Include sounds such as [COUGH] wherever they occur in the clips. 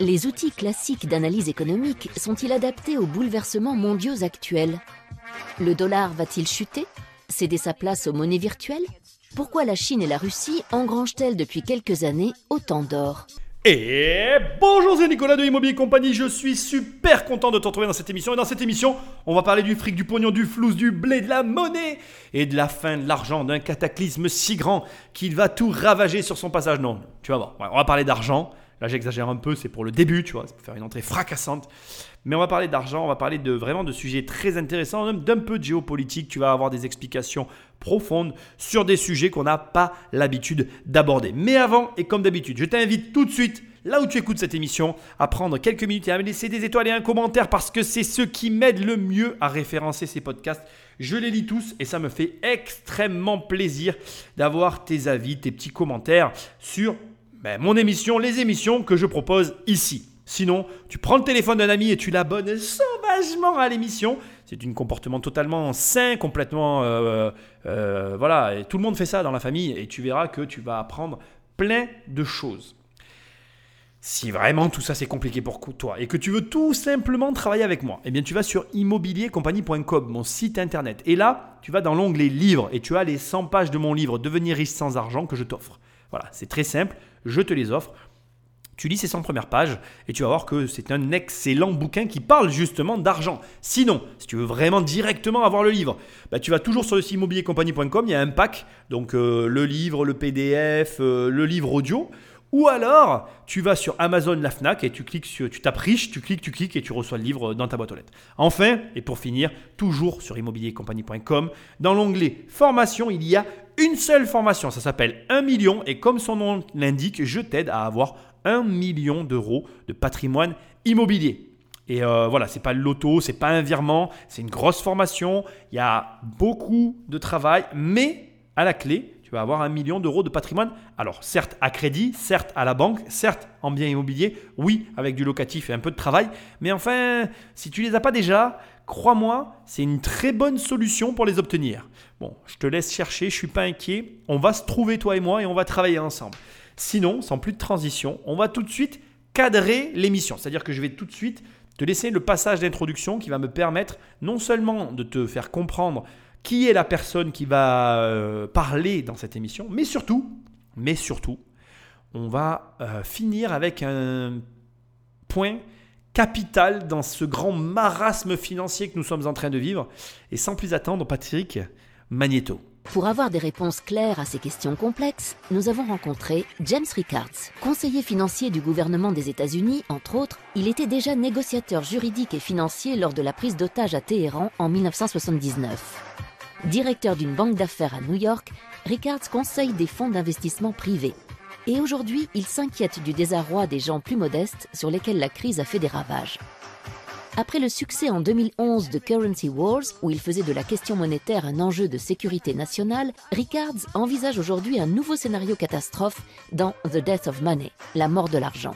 Les outils classiques d'analyse économique sont-ils adaptés aux bouleversements mondiaux actuels? Le dollar va-t-il chuter? Céder sa place aux monnaies virtuelles? Pourquoi la Chine et la Russie engrangent-elles depuis quelques années autant d'or? Et bonjour, c'est Nicolas de Immobilier Compagnie. Je suis super content de te retrouver dans cette émission. Et dans cette émission, on va parler du fric, du pognon, du flou, du blé, de la monnaie et de la fin de l'argent, d'un cataclysme si grand qu'il va tout ravager sur son passage. Non, tu vas voir. on va parler d'argent. Là, j'exagère un peu, c'est pour le début, tu vois, c'est pour faire une entrée fracassante. Mais on va parler d'argent, on va parler de vraiment de sujets très intéressants, d'un peu de géopolitique. Tu vas avoir des explications profondes sur des sujets qu'on n'a pas l'habitude d'aborder. Mais avant, et comme d'habitude, je t'invite tout de suite là où tu écoutes cette émission, à prendre quelques minutes et à me laisser des étoiles et un commentaire parce que c'est ce qui m'aide le mieux à référencer ces podcasts. Je les lis tous et ça me fait extrêmement plaisir d'avoir tes avis, tes petits commentaires sur ben, mon émission, les émissions que je propose ici. Sinon, tu prends le téléphone d'un ami et tu l'abonnes sauvagement à l'émission. C'est un comportement totalement sain, complètement... Euh, euh, voilà, tout le monde fait ça dans la famille et tu verras que tu vas apprendre plein de choses. Si vraiment tout ça c'est compliqué pour toi et que tu veux tout simplement travailler avec moi, eh bien tu vas sur immobiliercompagnie.com, mon site internet. Et là, tu vas dans l'onglet livres et tu as les 100 pages de mon livre Devenir riche sans argent que je t'offre. Voilà, c'est très simple je te les offre. Tu lis ces 100 premières pages et tu vas voir que c'est un excellent bouquin qui parle justement d'argent. Sinon, si tu veux vraiment directement avoir le livre, bah, tu vas toujours sur le site immobiliercompagnie.com, il y a un pack, donc euh, le livre, le PDF, euh, le livre audio. Ou alors, tu vas sur Amazon, la Fnac et tu cliques sur, tu tapes riche, tu cliques, tu cliques et tu reçois le livre dans ta boîte aux lettres. Enfin, et pour finir, toujours sur immobiliercompagnie.com, dans l'onglet formation, il y a une seule formation. Ça s'appelle 1 million et comme son nom l'indique, je t'aide à avoir 1 million d'euros de patrimoine immobilier. Et euh, voilà, c'est pas le loto, c'est pas un virement, c'est une grosse formation. Il y a beaucoup de travail, mais à la clé, tu vas avoir un million d'euros de patrimoine. Alors, certes à crédit, certes à la banque, certes en bien immobilier, oui, avec du locatif et un peu de travail. Mais enfin, si tu ne les as pas déjà, crois-moi, c'est une très bonne solution pour les obtenir. Bon, je te laisse chercher, je ne suis pas inquiet. On va se trouver, toi et moi, et on va travailler ensemble. Sinon, sans plus de transition, on va tout de suite cadrer l'émission. C'est-à-dire que je vais tout de suite te laisser le passage d'introduction qui va me permettre non seulement de te faire comprendre qui est la personne qui va euh, parler dans cette émission, mais surtout, mais surtout, on va euh, finir avec un point capital dans ce grand marasme financier que nous sommes en train de vivre. Et sans plus attendre, Patrick Magneto. Pour avoir des réponses claires à ces questions complexes, nous avons rencontré James Rickards, conseiller financier du gouvernement des États-Unis, entre autres. Il était déjà négociateur juridique et financier lors de la prise d'otage à Téhéran en 1979. Directeur d'une banque d'affaires à New York, Rickards conseille des fonds d'investissement privés. Et aujourd'hui, il s'inquiète du désarroi des gens plus modestes sur lesquels la crise a fait des ravages. Après le succès en 2011 de Currency Wars, où il faisait de la question monétaire un enjeu de sécurité nationale, Rickards envisage aujourd'hui un nouveau scénario catastrophe dans The Death of Money, la mort de l'argent.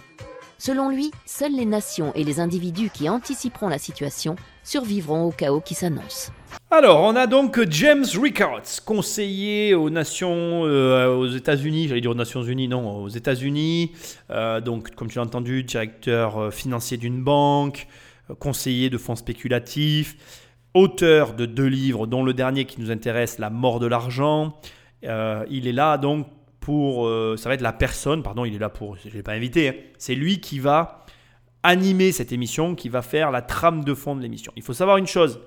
Selon lui, seules les nations et les individus qui anticiperont la situation survivront au chaos qui s'annonce. Alors, on a donc James Rickards, conseiller aux Nations, euh, aux États-Unis, j'allais dire aux Nations Unies, non, aux États-Unis. Euh, donc, comme tu l'as entendu, directeur euh, financier d'une banque, conseiller de fonds spéculatifs, auteur de deux livres, dont le dernier qui nous intéresse, La mort de l'argent. il est là donc pour, ça va être la personne, pardon, il est là pour, je ne l'ai pas invité, hein. c'est lui qui va animer cette émission, qui va faire la trame de fond de l'émission. Il faut savoir une chose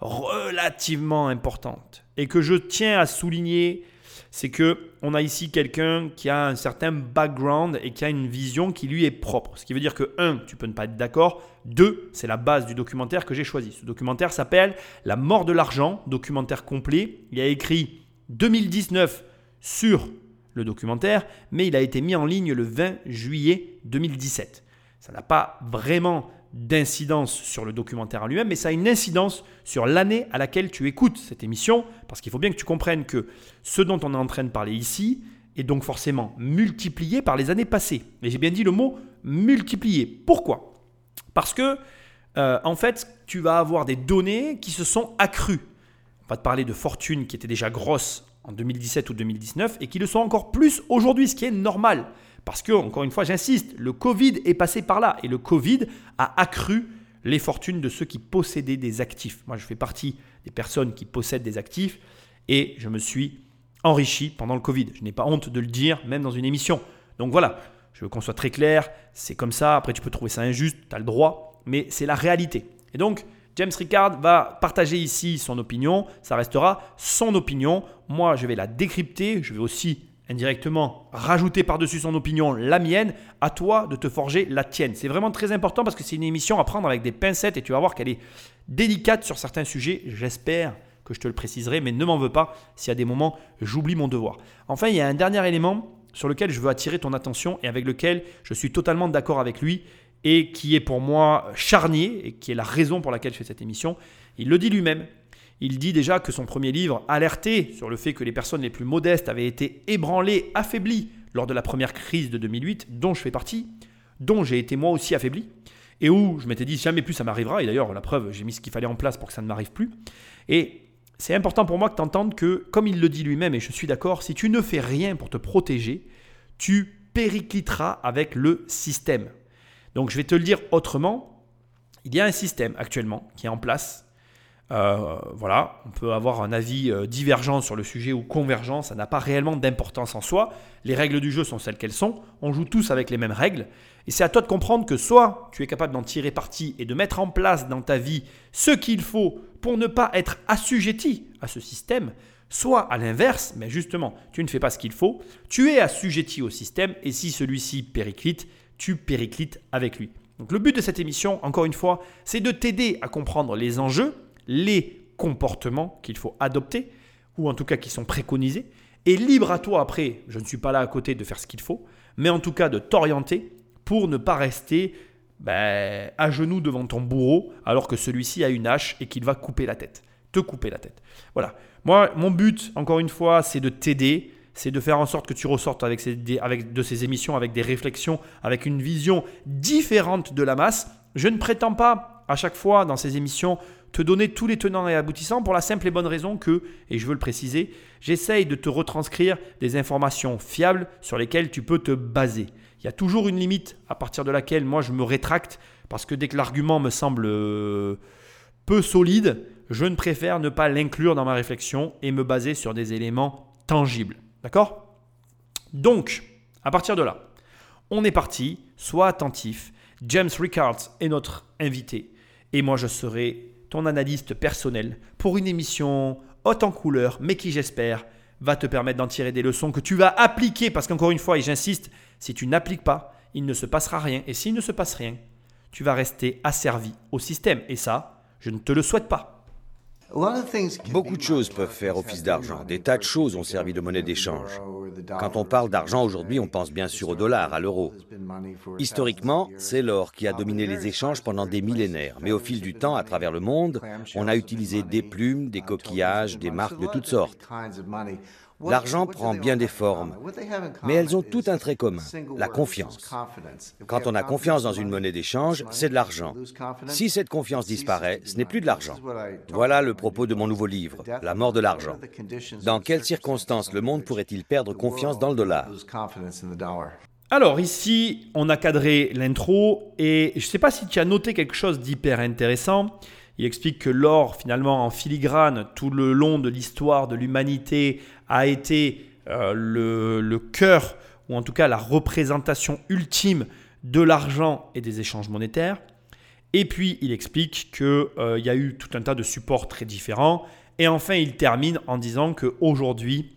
relativement importante et que je tiens à souligner, c'est que on a ici quelqu'un qui a un certain background et qui a une vision qui lui est propre. Ce qui veut dire que un, tu peux ne pas être d'accord. Deux, c'est la base du documentaire que j'ai choisi. Ce documentaire s'appelle La mort de l'argent, documentaire complet. Il a écrit 2019 sur le documentaire, mais il a été mis en ligne le 20 juillet 2017. Ça n'a pas vraiment d'incidence sur le documentaire en lui-même, mais ça a une incidence sur l'année à laquelle tu écoutes cette émission, parce qu'il faut bien que tu comprennes que ce dont on est en train de parler ici est donc forcément multiplié par les années passées. Et j'ai bien dit le mot multiplié. Pourquoi? Parce que, euh, en fait, tu vas avoir des données qui se sont accrues. On va te parler de fortunes qui étaient déjà grosses en 2017 ou 2019 et qui le sont encore plus aujourd'hui, ce qui est normal. Parce que, encore une fois, j'insiste, le Covid est passé par là. Et le Covid a accru les fortunes de ceux qui possédaient des actifs. Moi, je fais partie des personnes qui possèdent des actifs et je me suis enrichi pendant le Covid. Je n'ai pas honte de le dire, même dans une émission. Donc voilà, je veux qu'on soit très clair, c'est comme ça. Après, tu peux trouver ça injuste, tu as le droit, mais c'est la réalité. Et donc, James Ricard va partager ici son opinion. Ça restera son opinion. Moi, je vais la décrypter. Je vais aussi indirectement rajouter par-dessus son opinion la mienne, à toi de te forger la tienne. C'est vraiment très important parce que c'est une émission à prendre avec des pincettes et tu vas voir qu'elle est délicate sur certains sujets. J'espère que je te le préciserai, mais ne m'en veux pas si à des moments j'oublie mon devoir. Enfin, il y a un dernier élément sur lequel je veux attirer ton attention et avec lequel je suis totalement d'accord avec lui et qui est pour moi charnier et qui est la raison pour laquelle je fais cette émission. Il le dit lui-même. Il dit déjà que son premier livre alertait sur le fait que les personnes les plus modestes avaient été ébranlées, affaiblies lors de la première crise de 2008, dont je fais partie, dont j'ai été moi aussi affaibli, et où je m'étais dit jamais plus ça m'arrivera, et d'ailleurs la preuve, j'ai mis ce qu'il fallait en place pour que ça ne m'arrive plus. Et c'est important pour moi que tu que, comme il le dit lui-même, et je suis d'accord, si tu ne fais rien pour te protéger, tu péricliteras avec le système. Donc je vais te le dire autrement, il y a un système actuellement qui est en place. Euh, voilà, on peut avoir un avis euh, divergent sur le sujet ou convergent, ça n'a pas réellement d'importance en soi. Les règles du jeu sont celles qu'elles sont, on joue tous avec les mêmes règles, et c'est à toi de comprendre que soit tu es capable d'en tirer parti et de mettre en place dans ta vie ce qu'il faut pour ne pas être assujetti à ce système, soit à l'inverse, mais justement, tu ne fais pas ce qu'il faut, tu es assujetti au système, et si celui-ci périclite, tu périclites avec lui. Donc le but de cette émission, encore une fois, c'est de t'aider à comprendre les enjeux, les comportements qu'il faut adopter, ou en tout cas qui sont préconisés, et libre à toi après, je ne suis pas là à côté de faire ce qu'il faut, mais en tout cas de t'orienter pour ne pas rester ben, à genoux devant ton bourreau alors que celui-ci a une hache et qu'il va couper la tête, te couper la tête. Voilà. Moi, mon but, encore une fois, c'est de t'aider, c'est de faire en sorte que tu ressortes avec, de ces émissions avec des réflexions, avec une vision différente de la masse. Je ne prétends pas à chaque fois dans ces émissions te donner tous les tenants et aboutissants pour la simple et bonne raison que, et je veux le préciser, j'essaye de te retranscrire des informations fiables sur lesquelles tu peux te baser. Il y a toujours une limite à partir de laquelle moi je me rétracte parce que dès que l'argument me semble euh, peu solide, je ne préfère ne pas l'inclure dans ma réflexion et me baser sur des éléments tangibles. D'accord? Donc, à partir de là, on est parti, sois attentif. James Rickards est notre invité et moi je serai ton analyste personnel pour une émission haute en couleur, mais qui j'espère va te permettre d'en tirer des leçons que tu vas appliquer. Parce qu'encore une fois, et j'insiste, si tu n'appliques pas, il ne se passera rien. Et s'il ne se passe rien, tu vas rester asservi au système. Et ça, je ne te le souhaite pas. Beaucoup de choses peuvent faire office d'argent. Des tas de choses ont servi de monnaie d'échange. Quand on parle d'argent aujourd'hui, on pense bien sûr au dollar, à l'euro. Historiquement, c'est l'or qui a dominé les échanges pendant des millénaires. Mais au fil du temps, à travers le monde, on a utilisé des plumes, des coquillages, des marques de toutes sortes. L'argent prend bien des formes, mais elles ont tout un trait commun, la confiance. Quand on a confiance dans une monnaie d'échange, c'est de l'argent. Si cette confiance disparaît, ce n'est plus de l'argent. Voilà le propos de mon nouveau livre, La mort de l'argent. Dans quelles circonstances le monde pourrait-il perdre confiance dans le dollar? Alors ici, on a cadré l'intro et je ne sais pas si tu as noté quelque chose d'hyper intéressant. Il explique que l'or, finalement, en filigrane, tout le long de l'histoire de l'humanité, a été euh, le, cœur, ou en tout cas la représentation ultime de l'argent et des échanges monétaires. Et puis, il explique qu'il euh, y a eu tout un tas de supports très différents. Et enfin, il termine en disant qu'aujourd'hui,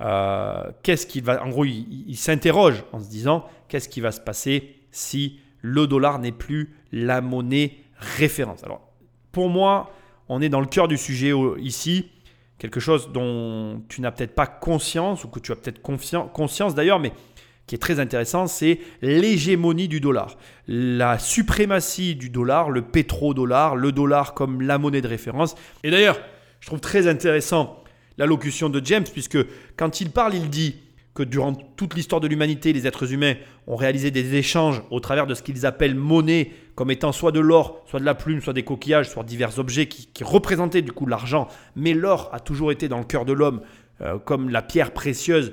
euh, qu'est-ce qui va. En gros, il, il s'interroge en se disant qu'est-ce qui va se passer si le dollar n'est plus la monnaie référence? Alors, pour moi, on est dans le cœur du sujet ici. Quelque chose dont tu n'as peut-être pas conscience, ou que tu as peut-être conscience d'ailleurs, mais qui est très intéressant, c'est l'hégémonie du dollar. La suprématie du dollar, le pétrodollar, le dollar comme la monnaie de référence. Et d'ailleurs, je trouve très intéressant l'allocution de James, puisque quand il parle, il dit que durant toute l'histoire de l'humanité, les êtres humains ont réalisé des échanges au travers de ce qu'ils appellent monnaie, comme étant soit de l'or, soit de la plume, soit des coquillages, soit divers objets qui, représentaient du coup l'argent. Mais l'or a toujours été dans le cœur de l'homme euh, comme la pierre précieuse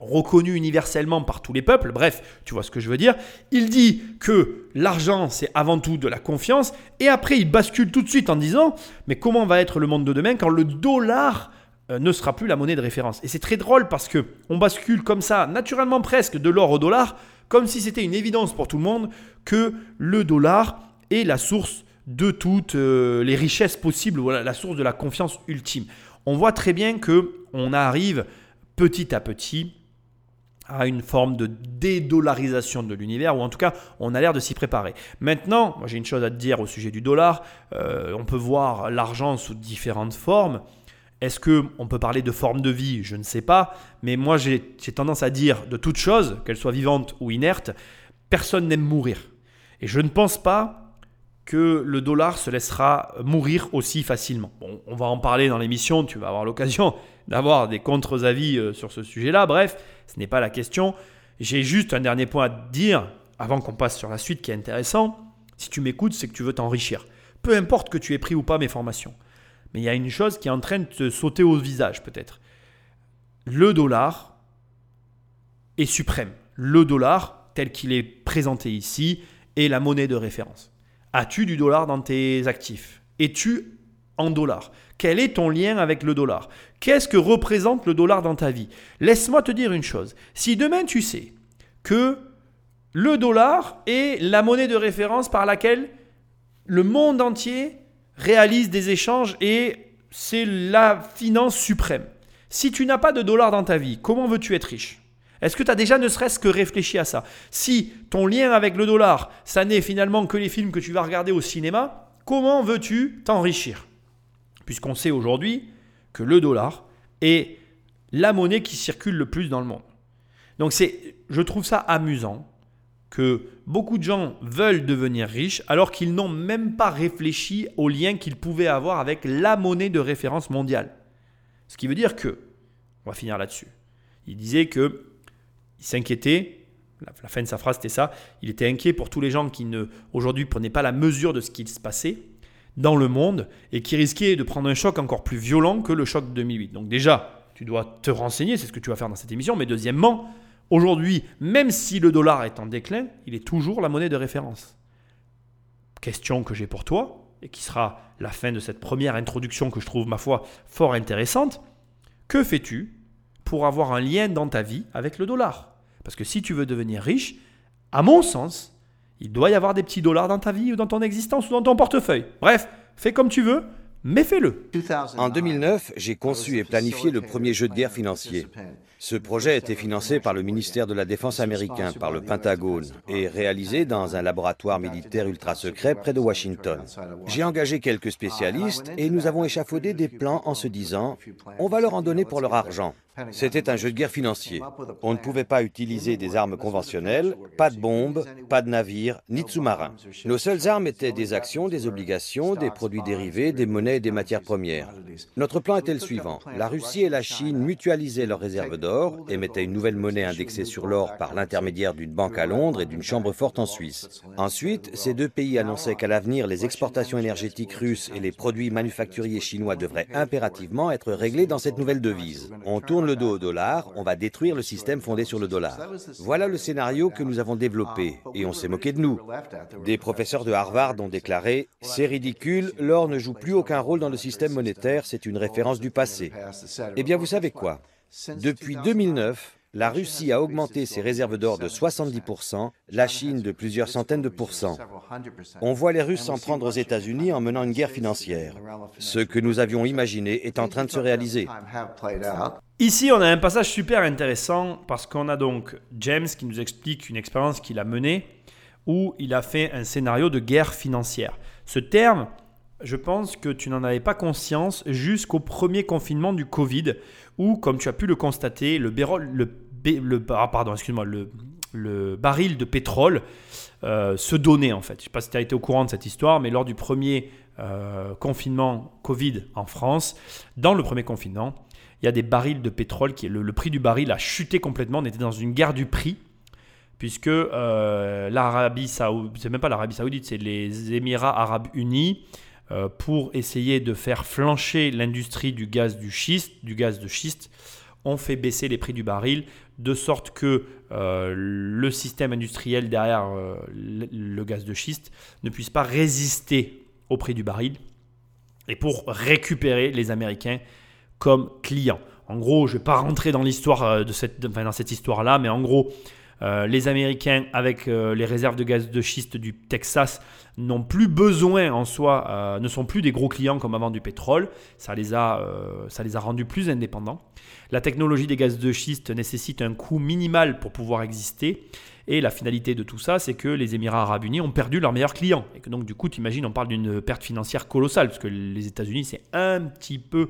reconnu universellement par tous les peuples, bref, tu vois ce que je veux dire. Il dit que l'argent, c'est avant tout de la confiance, et après il bascule tout de suite en disant, mais comment va être le monde de demain quand le dollar ne sera plus la monnaie de référence Et c'est très drôle parce que on bascule comme ça, naturellement presque, de l'or au dollar, comme si c'était une évidence pour tout le monde que le dollar est la source de toutes euh, les richesses possibles, voilà, la source de la confiance ultime. On voit très bien que on arrive petit à petit à une forme de dédollarisation de l'univers, ou en tout cas, on a l'air de s'y préparer. Maintenant, j'ai une chose à te dire au sujet du dollar. Euh, on peut voir l'argent sous différentes formes. Est-ce qu'on peut parler de forme de vie? Je ne sais pas. Mais moi, j'ai tendance à dire de toute chose, qu'elle soit vivante ou inerte, personne n'aime mourir. Et je ne pense pas que le dollar se laissera mourir aussi facilement. Bon, on va en parler dans l'émission, tu vas avoir l'occasion [LAUGHS] d'avoir des contre-avis euh, sur ce sujet-là. Bref, ce n'est pas la question. J'ai juste un dernier point à te dire, avant qu'on passe sur la suite qui est intéressant. Si tu m'écoutes, c'est que tu veux t'enrichir. Peu importe que tu aies pris ou pas mes formations. Mais il y a une chose qui est en train de te sauter au visage peut-être. Le dollar est suprême. Le dollar, tel qu'il est présenté ici, est la monnaie de référence. As-tu du dollar dans tes actifs? Es-tu en dollars Quel est ton lien avec le dollar? Qu'est-ce que représente le dollar dans ta vie? Laisse-moi te dire une chose. Si demain tu sais que le dollar est la monnaie de référence par laquelle le monde entier réalise des échanges et c'est la finance suprême. Si tu n'as pas de dollars dans ta vie, comment veux-tu être riche? Est-ce que tu as déjà ne serait-ce que réfléchi à ça? Si ton lien avec le dollar, ça n'est finalement que les films que tu vas regarder au cinéma, comment veux-tu t'enrichir? Puisqu'on sait aujourd'hui que le dollar est la monnaie qui circule le plus dans le monde. Donc c'est, je trouve ça amusant que beaucoup de gens veulent devenir riches alors qu'ils n'ont même pas réfléchi au lien qu'ils pouvaient avoir avec la monnaie de référence mondiale. Ce qui veut dire que, on va finir là-dessus, il disait que il s'inquiétait, la, fin de sa phrase c'était ça, il était inquiet pour tous les gens qui ne aujourd'hui prenaient pas la mesure de ce qui se passait dans le monde et qui risquaient de prendre un choc encore plus violent que le choc de 2008. Donc déjà, tu dois te renseigner, c'est ce que tu vas faire dans cette émission, mais deuxièmement, Aujourd'hui, même si le dollar est en déclin, il est toujours la monnaie de référence. Question que j'ai pour toi, et qui sera la fin de cette première introduction que je trouve, ma foi, fort intéressante. Que fais-tu pour avoir un lien dans ta vie avec le dollar? Parce que si tu veux devenir riche, à mon sens, il doit y avoir des petits dollars dans ta vie ou dans ton existence ou dans ton portefeuille. Bref, fais comme tu veux, mais fais-le. En 2009, j'ai conçu et planifié le premier jeu de guerre financier. Ce projet a été financé par le ministère de la Défense américain, par le Pentagone, et réalisé dans un laboratoire militaire ultra secret près de Washington. J'ai engagé quelques spécialistes et nous avons échafaudé des plans en se disant, on va leur en donner pour leur argent. C'était un jeu de guerre financier. On ne pouvait pas utiliser des armes conventionnelles, pas de bombes, pas de navires, ni de sous-marins. Nos seules armes étaient des actions, des obligations, des produits dérivés, des monnaies et des matières premières. Notre plan était le suivant. La Russie et la Chine mutualisaient leurs réserves d'or, émettaient une nouvelle monnaie indexée sur l'or par l'intermédiaire d'une banque à Londres et d'une chambre forte en Suisse. Ensuite, ces deux pays annonçaient qu'à l'avenir, les exportations énergétiques russes et les produits manufacturiers chinois devraient impérativement être réglés dans cette nouvelle devise. On tourne le dos au dollar, on va détruire le système fondé sur le dollar. Voilà le scénario que nous avons développé, et on s'est moqué de nous. Des professeurs de Harvard ont déclaré ⁇ C'est ridicule, l'or ne joue plus aucun rôle dans le système monétaire, c'est une référence du passé. Eh bien, vous savez quoi? Depuis 2009, la Russie a augmenté ses réserves d'or de 70%, la Chine de plusieurs centaines de pourcents. On voit les Russes s'en prendre aux États-Unis en menant une guerre financière. Ce que nous avions imaginé est en train de se réaliser. Ici, on a un passage super intéressant parce qu'on a donc James qui nous explique une expérience qu'il a menée où il a fait un scénario de guerre financière. Ce terme, je pense que tu n'en avais pas conscience jusqu'au premier confinement du Covid, où, comme tu as pu le constater, le, le, ah, pardon, excuse-moi, le, baril de pétrole euh, se donnait en fait. Je ne sais pas si tu as été au courant de cette histoire, mais lors du premier euh, confinement Covid en France, dans le premier confinement, il y a des barils de pétrole qui le, prix du baril a chuté complètement. On était dans une guerre du prix puisque euh, l'Arabie Saoudite, c'est même pas l'Arabie Saoudite, c'est les Émirats Arabes Unis pour essayer de faire flancher l'industrie du gaz du schiste, du gaz de schiste ont fait baisser les prix du baril, de sorte que euh, le système industriel derrière euh, le gaz de schiste ne puisse pas résister au prix du baril, et pour récupérer les Américains comme clients. En gros, je ne vais pas rentrer dans l'histoire euh, de cette, dans cette histoire-là, mais en gros, euh, les Américains, avec euh, les réserves de gaz de schiste du Texas, n'ont plus besoin en soi, euh, ne sont plus des gros clients comme avant du pétrole. Ça les, a, ça les a rendus plus indépendants. La technologie des gaz de schiste nécessite un coût minimal pour pouvoir exister. Et la finalité de tout ça, c'est que les Émirats arabes unis ont perdu leurs meilleurs clients. Et que donc, du coup, tu imagines, on parle d'une perte financière colossale, parce que les États-Unis, c'est un petit peu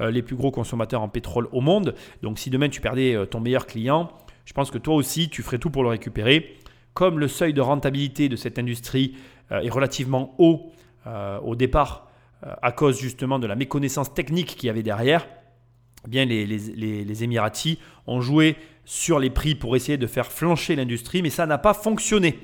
les plus gros consommateurs en pétrole au monde. Donc, si demain tu perdais ton meilleur client, je pense que toi aussi, tu ferais tout pour le récupérer. Comme le seuil de rentabilité de cette industrie euh, est relativement haut euh, au départ, euh, à cause justement de la méconnaissance technique qu'il y avait derrière, eh les, les, les Émiratis ont joué sur les prix pour essayer de faire flancher l'industrie, mais ça n'a pas fonctionné.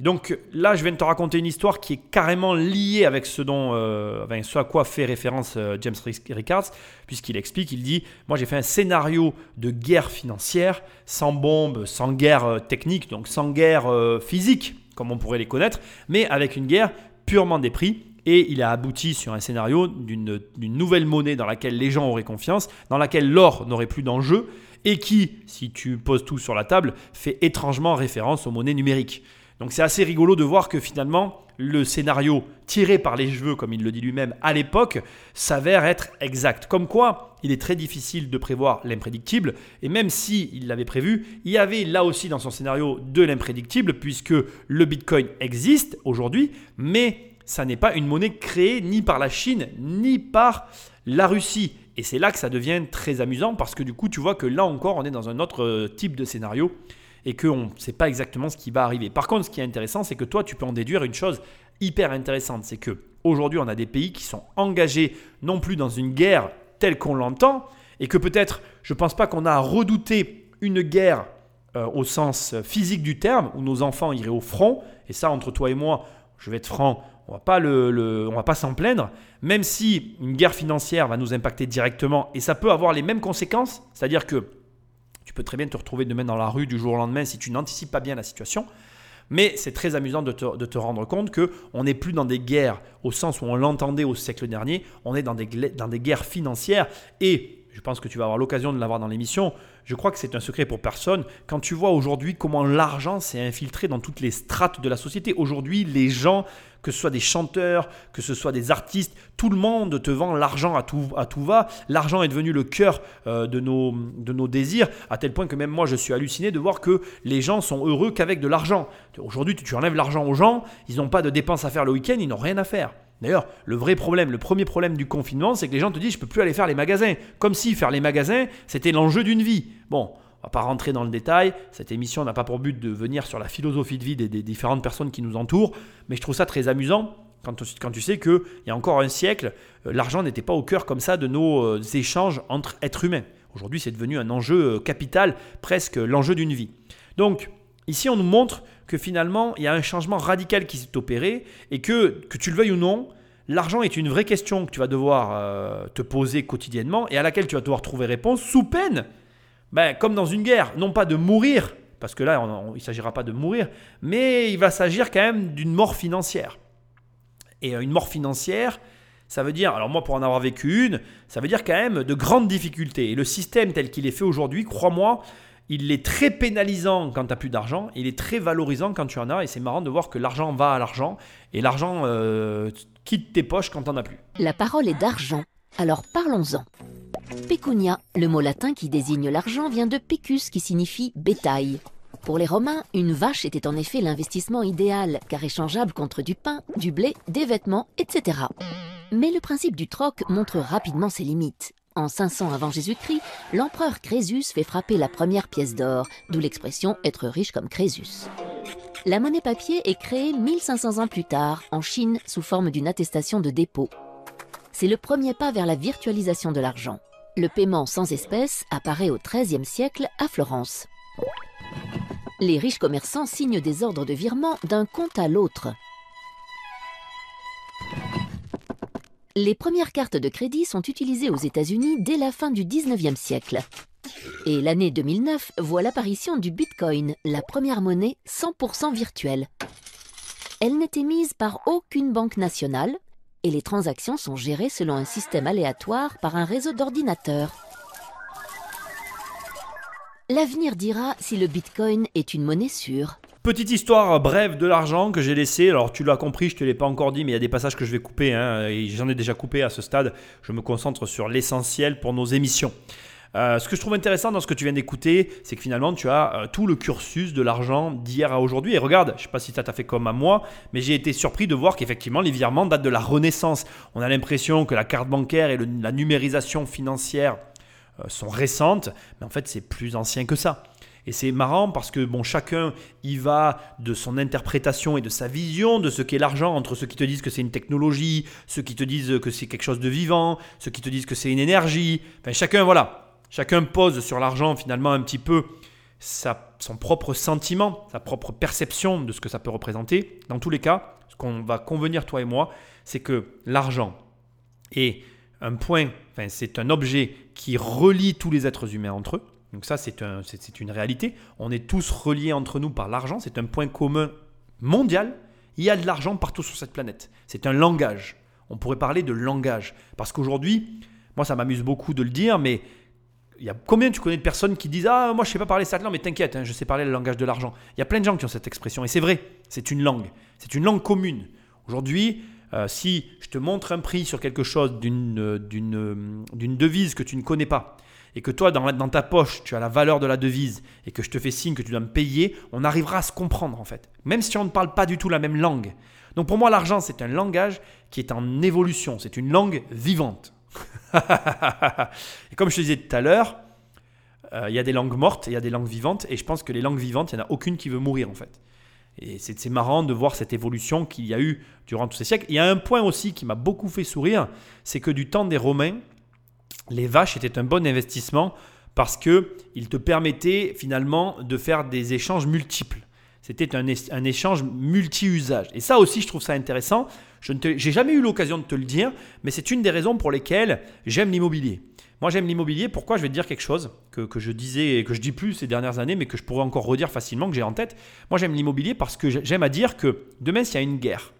Donc là, je viens de te raconter une histoire qui est carrément liée avec ce, dont, euh, ce à quoi fait référence euh, James Rickards, puisqu'il explique, il dit, moi j'ai fait un scénario de guerre financière, sans bombes, sans guerre euh, technique, donc sans guerre physique, comme on pourrait les connaître, mais avec une guerre purement des prix. Et il a abouti sur un scénario d'une nouvelle monnaie dans laquelle les gens auraient confiance, dans laquelle l'or n'aurait plus d'enjeu, et qui, si tu poses tout sur la table, fait étrangement référence aux monnaies numériques. Donc c'est assez rigolo de voir que finalement, le scénario tiré par les cheveux, comme il le dit lui-même à l'époque, s'avère être exact. Comme quoi, il est très difficile de prévoir l'imprédictible, et même si il l'avait prévu, il y avait là aussi dans son scénario de l'imprédictible, puisque le Bitcoin existe aujourd'hui, mais ça n'est pas une monnaie créée ni par la Chine, ni par la Russie. Et c'est là que ça devient très amusant, parce que du coup, tu vois que là encore, on est dans un autre euh, type de scénario et qu'on ne sait pas exactement ce qui va arriver. Par contre, ce qui est intéressant, c'est que toi, tu peux en déduire une chose hyper intéressante, c'est que aujourd'hui, on a des pays qui sont engagés non plus dans une guerre telle qu'on l'entend, et que peut-être, je ne pense pas qu'on a à redouter une guerre euh, au sens physique du terme, où nos enfants iraient au front, et ça, entre toi et moi, je vais être franc, on ne va pas s'en plaindre, même si une guerre financière va nous impacter directement, et ça peut avoir les mêmes conséquences, c'est-à-dire que tu peux très bien te retrouver demain dans la rue du jour au lendemain si tu n'anticipes pas bien la situation. Mais c'est très amusant de te, rendre compte qu'on n'est plus dans des guerres au sens où on l'entendait au siècle dernier, on est dans des, dans des guerres financières et je pense que tu vas avoir l'occasion de l'avoir dans l'émission. Je crois que c'est un secret pour personne. Quand tu vois aujourd'hui comment l'argent s'est infiltré dans toutes les strates de la société, aujourd'hui, les gens, que ce soit des chanteurs, que ce soit des artistes, tout le monde te vend l'argent à tout, à tout va. L'argent est devenu le cœur euh, de, nos, de nos désirs, à tel point que même moi, je suis halluciné de voir que les gens sont heureux qu'avec de l'argent. Aujourd'hui, tu enlèves l'argent aux gens, ils n'ont pas de dépenses à faire le week-end, ils n'ont rien à faire. D'ailleurs, le vrai problème, le premier problème du confinement, c'est que les gens te disent je peux plus aller faire les magasins. Comme si faire les magasins, c'était l'enjeu d'une vie. Bon, on va pas rentrer dans le détail. Cette émission n'a pas pour but de venir sur la philosophie de vie des, différentes personnes qui nous entourent, mais je trouve ça très amusant quand, tu sais qu'il y a encore un siècle, euh, l'argent n'était pas au cœur comme ça de nos euh, échanges entre êtres humains. Aujourd'hui, c'est devenu un enjeu euh, capital, presque l'enjeu d'une vie. Donc, ici, on nous montre que finalement, il y a un changement radical qui s'est opéré et que, que tu le veuilles ou non, l'argent est une vraie question que tu vas devoir euh, te poser quotidiennement et à laquelle tu vas devoir trouver réponse sous peine, ben, comme dans une guerre, non pas de mourir, parce que là, il ne s'agira pas de mourir, mais il va s'agir quand même d'une mort financière. Et euh, une mort financière, ça veut dire, alors moi pour en avoir vécu une, ça veut dire quand même de grandes difficultés. Et le système tel qu'il est fait aujourd'hui, crois-moi, il est très pénalisant quand tu plus d'argent, il est très valorisant quand tu en as, et c'est marrant de voir que l'argent va à l'argent, et l'argent euh, quitte tes poches quand tu n'en as plus. La parole est d'argent, alors parlons-en. Pecunia, le mot latin qui désigne l'argent, vient de pecus qui signifie bétail. Pour les Romains, une vache était en effet l'investissement idéal, car échangeable contre du pain, du blé, des vêtements, etc. Mais le principe du troc montre rapidement ses limites. En 500 avant Jésus-Christ, l'empereur Crésus fait frapper la première pièce d'or, d'où l'expression être riche comme Crésus. La monnaie papier est créée 1500 ans plus tard en Chine sous forme d'une attestation de dépôt. C'est le premier pas vers la virtualisation de l'argent. Le paiement sans espèces apparaît au XIIIe siècle à Florence. Les riches commerçants signent des ordres de virement d'un compte à l'autre. Les premières cartes de crédit sont utilisées aux États-Unis dès la fin du 19e siècle. Et l'année 2009 voit l'apparition du Bitcoin, la première monnaie 100% virtuelle. Elle n'est émise par aucune banque nationale et les transactions sont gérées selon un système aléatoire par un réseau d'ordinateurs. L'avenir dira si le Bitcoin est une monnaie sûre. Petite histoire brève de l'argent que j'ai laissé. Alors tu l'as compris, je te l'ai pas encore dit, mais il y a des passages que je vais couper. Hein, et j'en ai déjà coupé à ce stade. Je me concentre sur l'essentiel pour nos émissions. Euh, ce que je trouve intéressant dans ce que tu viens d'écouter, c'est que finalement tu as euh, tout le cursus de l'argent d'hier à aujourd'hui. Et regarde, je ne sais pas si ça t'a fait comme à moi, mais j'ai été surpris de voir qu'effectivement les virements datent de la Renaissance. On a l'impression que la carte bancaire et la numérisation financière euh, sont récentes, mais en fait c'est plus ancien que ça. Et c'est marrant parce que bon, chacun y va de son interprétation et de sa vision de ce qu'est l'argent, entre ceux qui te disent que c'est une technologie, ceux qui te disent que c'est quelque chose de vivant, ceux qui te disent que c'est une énergie. Chacun, voilà, chacun pose sur l'argent finalement un petit peu sa, son propre sentiment, sa propre perception de ce que ça peut représenter. Dans tous les cas, ce qu'on va convenir toi et moi, c'est que l'argent est un point, enfin, c'est un objet qui relie tous les êtres humains entre eux. Donc ça, c'est un, une réalité. On est tous reliés entre nous par l'argent. C'est un point commun mondial. Il y a de l'argent partout sur cette planète. C'est un langage. On pourrait parler de langage. Parce qu'aujourd'hui, moi, ça m'amuse beaucoup de le dire, mais il y a combien tu connais de personnes qui disent Ah, moi, je ne sais pas parler cette langue, mais t'inquiète, hein, je sais parler le langage de l'argent. Il y a plein de gens qui ont cette expression. Et c'est vrai, c'est une langue. C'est une langue commune. Aujourd'hui, euh, si je te montre un prix sur quelque chose d'une, d'une, d'une devise que tu ne connais pas, et que toi, dans, ta poche, tu as la valeur de la devise et que je te fais signe que tu dois me payer, on arrivera à se comprendre en fait. Même si on ne parle pas du tout la même langue. Donc pour moi, l'argent, c'est un langage qui est en évolution. C'est une langue vivante. [LAUGHS] et comme je te disais tout à l'heure, euh, il y a des langues mortes il y a des langues vivantes. Et je pense que les langues vivantes, il n'y en a aucune qui veut mourir en fait. Et c'est marrant de voir cette évolution qu'il y a eu durant tous ces siècles. Il y a un point aussi qui m'a beaucoup fait sourire, c'est que du temps des Romains, les vaches étaient un bon investissement parce qu'ils te permettaient finalement de faire des échanges multiples. C'était un, échange multi-usage. Et ça aussi, je trouve ça intéressant. Je n'ai jamais eu l'occasion de te le dire, mais c'est une des raisons pour lesquelles j'aime l'immobilier. Moi, j'aime l'immobilier. Pourquoi? Je vais te dire quelque chose que, que, je disais et que je dis plus ces dernières années, mais que je pourrais encore redire facilement, que j'ai en tête. Moi, j'aime l'immobilier parce que j'aime à dire que demain, s'il y a une guerre,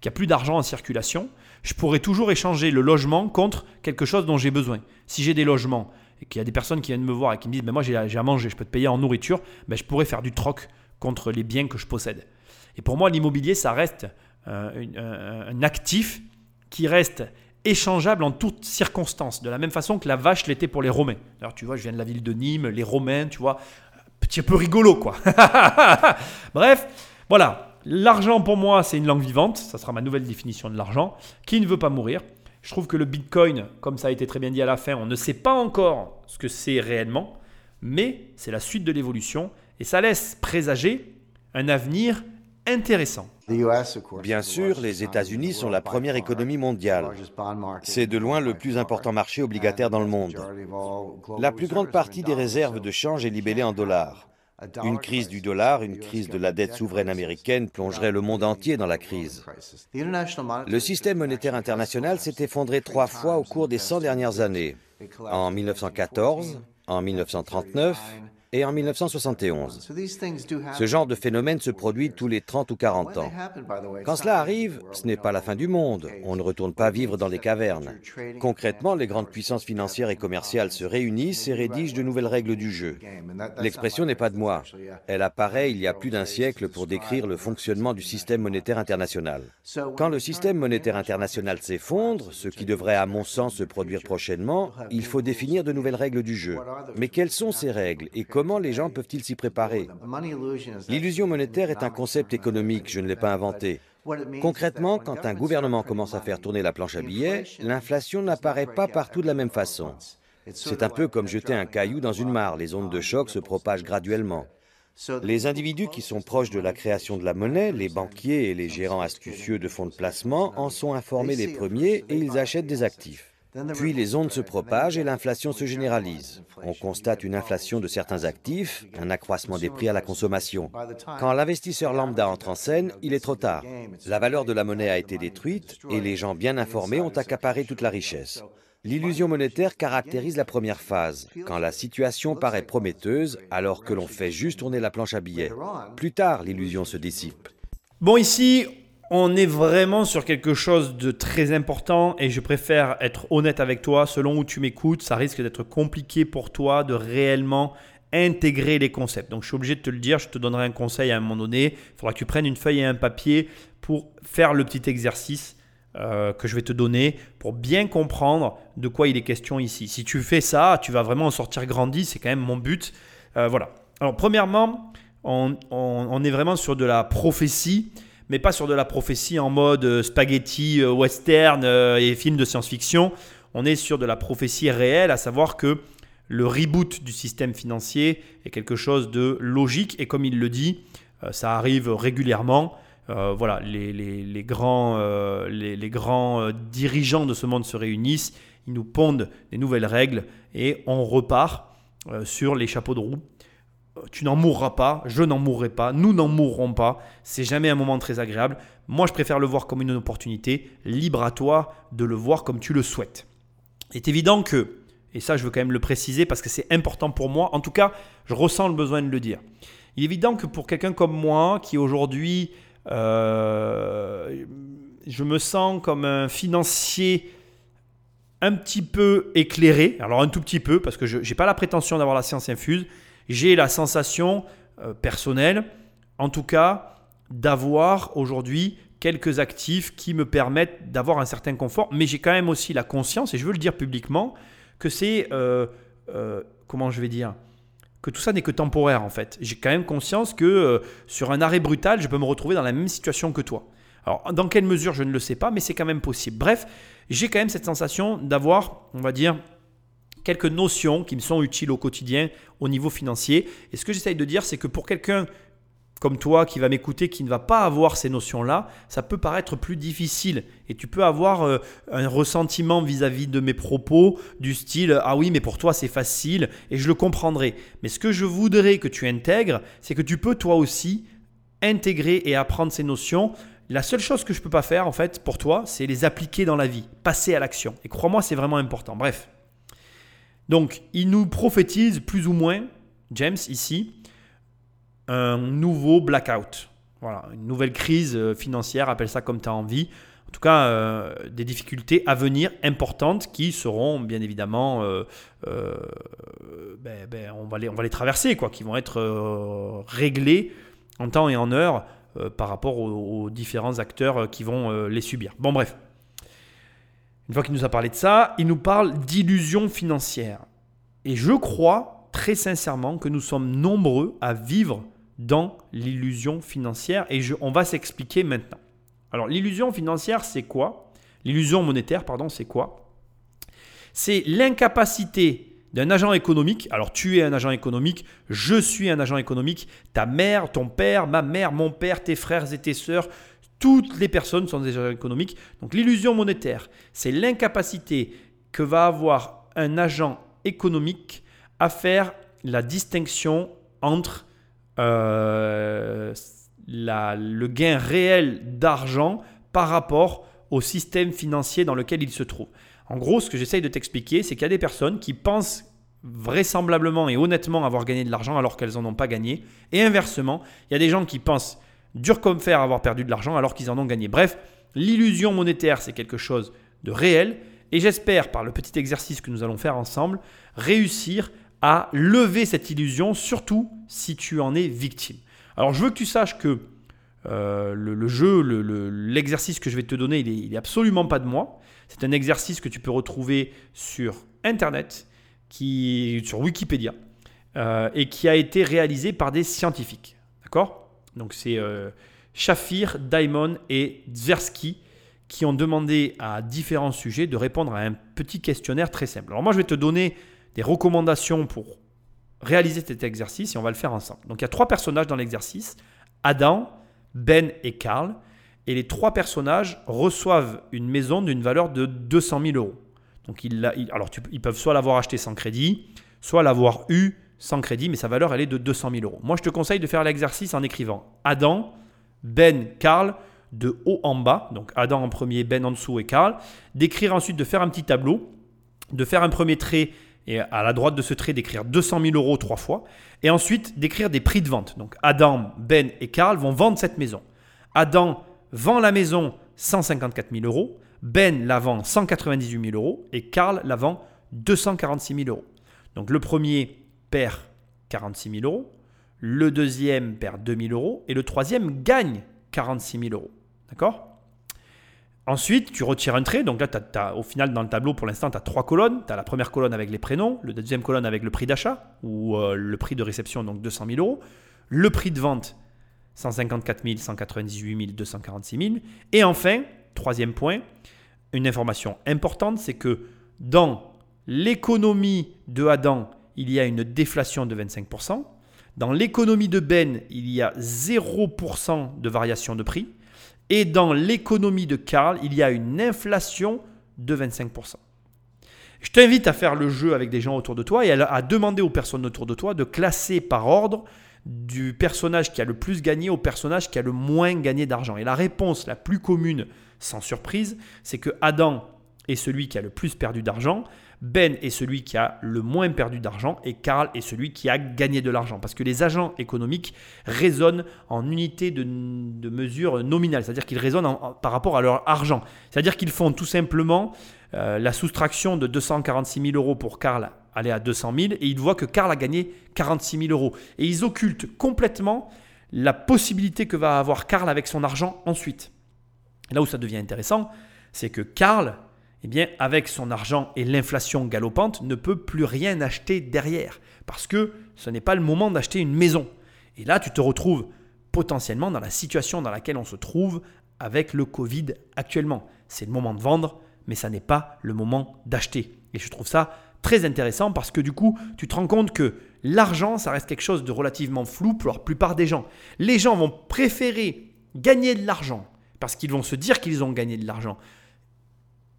qu'il n'y a plus d'argent en circulation, je pourrais toujours échanger le logement contre quelque chose dont j'ai besoin. Si j'ai des logements et qu'il y a des personnes qui viennent me voir et qui me disent ben Moi j'ai à manger, je peux te payer en nourriture, ben je pourrais faire du troc contre les biens que je possède. Et pour moi, l'immobilier, ça reste euh, un, actif qui reste échangeable en toutes circonstances, de la même façon que la vache l'était pour les Romains. Alors tu vois, je viens de la ville de Nîmes, les Romains, tu vois, petit peu rigolo quoi. [LAUGHS] Bref, voilà, L'argent, pour moi, c'est une langue vivante. Ça sera ma nouvelle définition de l'argent. Qui ne veut pas mourir Je trouve que le Bitcoin, comme ça a été très bien dit à la fin, on ne sait pas encore ce que c'est réellement, mais c'est la suite de l'évolution et ça laisse présager un avenir intéressant. Bien sûr, les États-Unis sont la première économie mondiale. C'est de loin le plus important marché obligataire dans le monde. La plus grande partie des réserves de change est libellée en dollars. Une crise du dollar, une crise de la dette souveraine américaine plongerait le monde entier dans la crise. Le système monétaire international s'est effondré trois fois au cours des 100 dernières années. En 1914, en 1939 et en 1971. Ce genre de phénomène se produit tous les 30 ou 40 ans. Quand cela arrive, ce n'est pas la fin du monde. On ne retourne pas vivre dans les cavernes. Concrètement, les grandes puissances financières et commerciales se réunissent et rédigent de nouvelles règles du jeu. L'expression n'est pas de moi. Elle apparaît il y a plus d'un siècle pour décrire le fonctionnement du système monétaire international. Quand le système monétaire international s'effondre, ce qui devrait à mon sens se produire prochainement, il faut définir de nouvelles règles du jeu. Mais quelles sont ces règles et Comment les gens peuvent-ils s'y préparer L'illusion monétaire est un concept économique, je ne l'ai pas inventé. Concrètement, quand un gouvernement commence à faire tourner la planche à billets, l'inflation n'apparaît pas partout de la même façon. C'est un peu comme jeter un caillou dans une mare, les ondes de choc se propagent graduellement. Les individus qui sont proches de la création de la monnaie, les banquiers et les gérants astucieux de fonds de placement, en sont informés les premiers et ils achètent des actifs. Puis les ondes se propagent et l'inflation se généralise. On constate une inflation de certains actifs, un accroissement des prix à la consommation. Quand l'investisseur lambda entre en scène, il est trop tard. La valeur de la monnaie a été détruite et les gens bien informés ont accaparé toute la richesse. L'illusion monétaire caractérise la première phase, quand la situation paraît prometteuse alors que l'on fait juste tourner la planche à billets. Plus tard, l'illusion se dissipe. Bon, ici, on est vraiment sur quelque chose de très important et je préfère être honnête avec toi. Selon où tu m'écoutes, ça risque d'être compliqué pour toi de réellement intégrer les concepts. Donc je suis obligé de te le dire, je te donnerai un conseil à un moment donné. Il faudra que tu prennes une feuille et un papier pour faire le petit exercice euh, que je vais te donner pour bien comprendre de quoi il est question ici. Si tu fais ça, tu vas vraiment en sortir grandi, c'est quand même mon but. Euh, voilà. Alors premièrement, on, on, est vraiment sur de la prophétie, mais pas sur de la prophétie en mode euh, spaghetti, western et film de science-fiction. On est sur de la prophétie réelle, à savoir que le reboot du système financier est quelque chose de logique et comme il le dit, ça arrive régulièrement. Euh, voilà, les, grands, euh, euh, dirigeants de ce monde se réunissent, ils nous pondent des nouvelles règles et on repart sur les chapeaux de roue. Tu n'en mourras pas, je n'en mourrai pas, nous n'en mourrons pas. C'est jamais un moment très agréable. Moi, je préfère le voir comme une opportunité. Libre à toi de le voir comme tu le souhaites. Il est évident que, et ça je veux quand même le préciser parce que c'est important pour moi, en tout cas, je ressens le besoin de le dire. Il est évident que pour quelqu'un comme moi qui aujourd'hui euh, je me sens comme un financier un petit peu éclairé, alors un tout petit peu, parce que je n'ai pas la prétention d'avoir la science infuse, j'ai la sensation euh, personnelle, en tout cas, d'avoir aujourd'hui quelques actifs qui me permettent d'avoir un certain confort, mais j'ai quand même aussi la conscience, et je veux le dire publiquement, que c'est, euh, comment je vais dire, que tout ça n'est que temporaire en fait. J'ai quand même conscience que euh, sur un arrêt brutal, je peux me retrouver dans la même situation que toi. Alors dans quelle mesure, je ne le sais pas, mais c'est quand même possible. Bref, j'ai quand même cette sensation d'avoir, on va dire, quelques notions qui me sont utiles au quotidien au niveau financier. Et ce que j'essaye de dire, c'est que pour quelqu'un comme toi qui va m'écouter, qui ne va pas avoir ces notions-là, ça peut paraître plus difficile. Et tu peux avoir euh, un ressentiment vis-à-vis de mes propos du style Ah oui, mais pour toi c'est facile, et je le comprendrai. Mais ce que je voudrais que tu intègres, c'est que tu peux toi aussi intégrer et apprendre ces notions. La seule chose que je ne peux pas faire, en fait, pour toi, c'est les appliquer dans la vie, passer à l'action. Et crois-moi, c'est vraiment important. Bref. Donc, il nous prophétise plus ou moins, James, ici, un nouveau blackout. Voilà, une nouvelle crise euh, financière, appelle ça comme tu as envie. En tout cas, euh, des difficultés à venir importantes qui seront bien évidemment, euh, ben, ben, on, va les, on va les traverser, quoi, qui vont être réglées en temps et en heure par rapport aux, différents acteurs qui vont les subir. Bon, bref. Une fois qu'il nous a parlé de ça, il nous parle d'illusion financière. Et je crois très sincèrement que nous sommes nombreux à vivre dans l'illusion financière et on va s'expliquer maintenant. Alors l'illusion financière, c'est quoi? L'illusion monétaire, pardon, c'est quoi? C'est l'incapacité d'un agent économique. Alors tu es un agent économique, je suis un agent économique, ta mère, ton père, ma mère, mon père, tes frères et tes sœurs, toutes les personnes sont des agents économiques. Donc l'illusion monétaire, c'est l'incapacité que va avoir un agent économique à faire la distinction entre euh, le gain réel d'argent par rapport au système financier dans lequel il se trouve. En gros, ce que j'essaye de t'expliquer, c'est qu'il y a des personnes qui pensent vraisemblablement et honnêtement avoir gagné de l'argent alors qu'elles n'en ont pas gagné. Et inversement, il y a des gens qui pensent dur comme fer avoir perdu de l'argent alors qu'ils en ont gagné. Bref, l'illusion monétaire, c'est quelque chose de réel. Et j'espère, par le petit exercice que nous allons faire ensemble, réussir à lever cette illusion, surtout si tu en es victime. Alors je veux que tu saches que euh, le, jeu, l'exercice que je vais te donner, il n'est absolument pas de moi. C'est un exercice que tu peux retrouver sur Internet, sur Wikipédia, euh, et qui a été réalisé par des scientifiques. D'accord? Donc c'est euh, Shafir, Daimon et Tversky qui ont demandé à différents sujets de répondre à un petit questionnaire très simple. Alors moi je vais te donner des recommandations pour réaliser cet exercice et on va le faire ensemble. Donc il y a trois personnages dans l'exercice, Adam, Ben et Karl. Et les trois personnages reçoivent une maison d'une valeur de 200 000 euros. Donc ils, alors ils peuvent soit l'avoir acheté sans crédit, soit l'avoir eu sans crédit, mais sa valeur elle est de 200 000 euros. Moi je te conseille de faire l'exercice en écrivant Adam, Ben, Karl de haut en bas, donc Adam en premier, Ben en dessous et Karl, d'écrire ensuite de faire un petit tableau de faire un premier trait et à la droite de ce trait d'écrire 200 000 euros trois fois, et ensuite d'écrire des prix de vente. Donc Adam, Ben et Karl vont vendre cette maison. Adam vend la maison 154 000 euros, Ben la vend 198 000 euros et Karl la vend 246 000 euros. Donc le premier perd 46 000 euros, le deuxième perd 2 000 euros et le troisième gagne 46 000 euros. D'accord? Ensuite, tu retires un trait. Donc là, au final, dans le tableau, pour l'instant, tu as trois colonnes. Tu as la première colonne avec les prénoms, la deuxième colonne avec le prix d'achat, ou euh, le prix de réception, donc 200 000 euros, le prix de vente, 154 000, 198 000, 246 000. Et enfin, troisième point, une information importante, c'est que dans l'économie de Adam, il y a une déflation de 25%. Dans l'économie de Ben, il y a 0% de variation de prix. Et dans l'économie de Karl, il y a une inflation de 25%. Je t'invite à faire le jeu avec des gens autour de toi et à demander aux personnes autour de toi de classer par ordre du personnage qui a le plus gagné au personnage qui a le moins gagné d'argent. Et la réponse la plus commune, sans surprise, c'est que Adam est celui qui a le plus perdu d'argent, ben est celui qui a le moins perdu d'argent et Karl est celui qui a gagné de l'argent. Parce que les agents économiques raisonnent en unité de, mesure nominale, c'est-à-dire qu'ils raisonnent par rapport à leur argent. C'est-à-dire qu'ils font tout simplement euh, la soustraction de 246 000 euros pour Karl aller à 200 000 et ils voient que Karl a gagné 46 000 euros. Et ils occultent complètement la possibilité que va avoir Karl avec son argent ensuite. Là où ça devient intéressant, c'est que Karl eh bien, avec son argent et l'inflation galopante, ne peut plus rien acheter derrière. Parce que ce n'est pas le moment d'acheter une maison. Et là, tu te retrouves potentiellement dans la situation dans laquelle on se trouve avec le Covid actuellement. C'est le moment de vendre, mais ça n'est pas le moment d'acheter. Et je trouve ça très intéressant parce que du coup, tu te rends compte que l'argent, ça reste quelque chose de relativement flou pour la plupart des gens. Les gens vont préférer gagner de l'argent parce qu'ils vont se dire qu'ils ont gagné de l'argent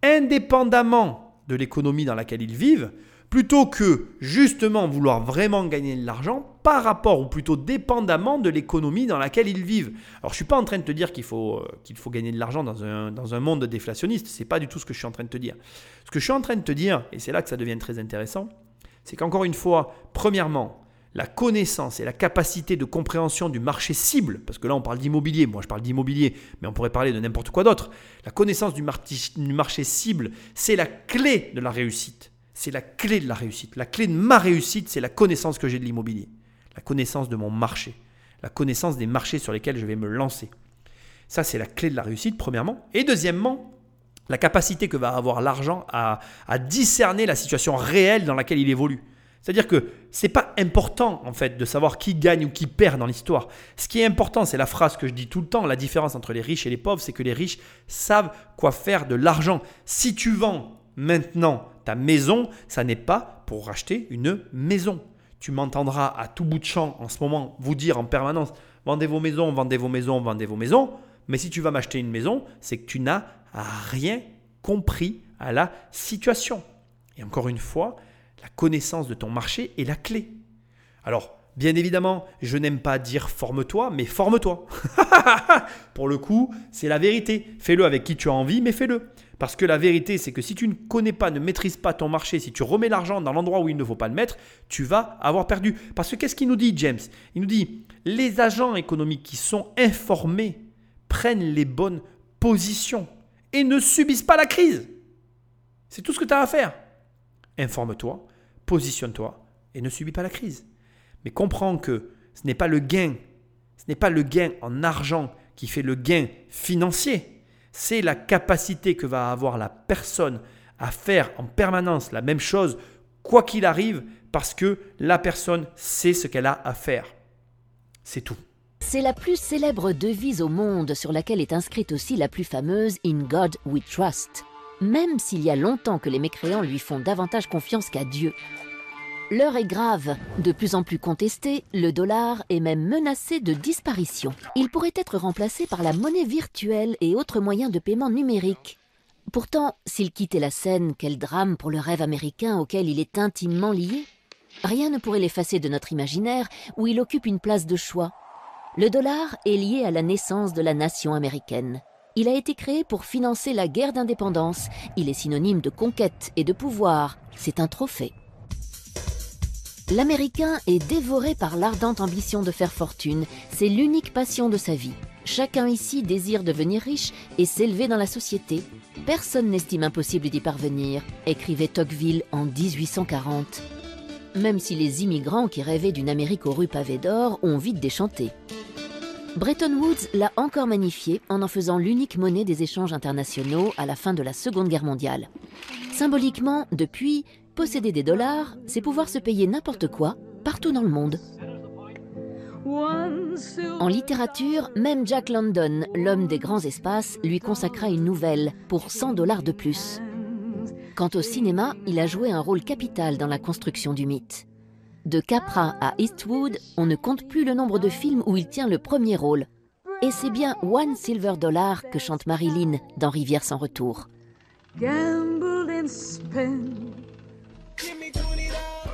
indépendamment de l'économie dans laquelle ils vivent, plutôt que justement vouloir vraiment gagner de l'argent par rapport ou plutôt dépendamment de l'économie dans laquelle ils vivent. Alors je ne suis pas en train de te dire qu'il faut, euh, qu'il faut gagner de l'argent dans un, dans un monde déflationniste, ce n'est pas du tout ce que je suis en train de te dire. Ce que je suis en train de te dire, et c'est là que ça devient très intéressant, c'est qu'encore une fois, premièrement, la connaissance et la capacité de compréhension du marché cible, parce que là on parle d'immobilier, moi je parle d'immobilier, mais on pourrait parler de n'importe quoi d'autre, la connaissance du, marché cible, c'est la clé de la réussite. C'est la clé de la réussite. La clé de ma réussite, c'est la connaissance que j'ai de l'immobilier, la connaissance de mon marché, la connaissance des marchés sur lesquels je vais me lancer. Ça, c'est la clé de la réussite, premièrement. Et deuxièmement, la capacité que va avoir l'argent à discerner la situation réelle dans laquelle il évolue. C'est-à-dire que c'est pas important en fait de savoir qui gagne ou qui perd dans l'histoire. Ce qui est important, c'est la phrase que je dis tout le temps, la différence entre les riches et les pauvres, c'est que les riches savent quoi faire de l'argent. Si tu vends maintenant ta maison, ça n'est pas pour racheter une maison. Tu m'entendras à tout bout de champ en ce moment vous dire en permanence vendez vos maisons, vendez vos maisons, vendez vos maisons. Mais si tu vas m'acheter une maison, c'est que tu n'as rien compris à la situation. Et encore une fois, la connaissance de ton marché est la clé. Alors, bien évidemment, je n'aime pas dire forme-toi, mais forme-toi. [LAUGHS] Pour le coup, c'est la vérité. Fais-le avec qui tu as envie, mais fais-le. Parce que la vérité, c'est que si tu ne connais pas, ne maîtrises pas ton marché, si tu remets l'argent dans l'endroit où il ne faut pas le mettre, tu vas avoir perdu. Parce que qu'est-ce qu'il nous dit, James? Il nous dit, les agents économiques qui sont informés prennent les bonnes positions et ne subissent pas la crise. C'est tout ce que tu as à faire. Informe-toi, positionne-toi et ne subis pas la crise. Mais comprends que ce n'est pas le gain, ce n'est pas le gain en argent qui fait le gain financier, c'est la capacité que va avoir la personne à faire en permanence la même chose, quoi qu'il arrive, parce que la personne sait ce qu'elle a à faire. C'est tout. C'est la plus célèbre devise au monde sur laquelle est inscrite aussi la plus fameuse In God We Trust même s'il y a longtemps que les mécréants lui font davantage confiance qu'à Dieu. L'heure est grave, de plus en plus contestée, le dollar est même menacé de disparition. Il pourrait être remplacé par la monnaie virtuelle et autres moyens de paiement numérique. Pourtant, s'il quittait la scène, quel drame pour le rêve américain auquel il est intimement lié. Rien ne pourrait l'effacer de notre imaginaire où il occupe une place de choix. Le dollar est lié à la naissance de la nation américaine. Il a été créé pour financer la guerre d'indépendance. Il est synonyme de conquête et de pouvoir. C'est un trophée. L'Américain est dévoré par l'ardente ambition de faire fortune. C'est l'unique passion de sa vie. Chacun ici désire devenir riche et s'élever dans la société. Personne n'estime impossible d'y parvenir, écrivait Tocqueville en 1840. Même si les immigrants qui rêvaient d'une Amérique aux rues pavées d'or ont vite déchanté. Bretton Woods l'a encore magnifié en en faisant l'unique monnaie des échanges internationaux à la fin de la Seconde Guerre mondiale. Symboliquement, depuis, posséder des dollars, c'est pouvoir se payer n'importe quoi, partout dans le monde. En littérature, même Jack London, l'homme des grands espaces, lui consacra une nouvelle pour 100 dollars de plus. Quant au cinéma, il a joué un rôle capital dans la construction du mythe. De Capra à Eastwood, on ne compte plus le nombre de films où il tient le premier rôle. Et c'est bien One Silver Dollar que chante Marilyn dans Rivière sans retour.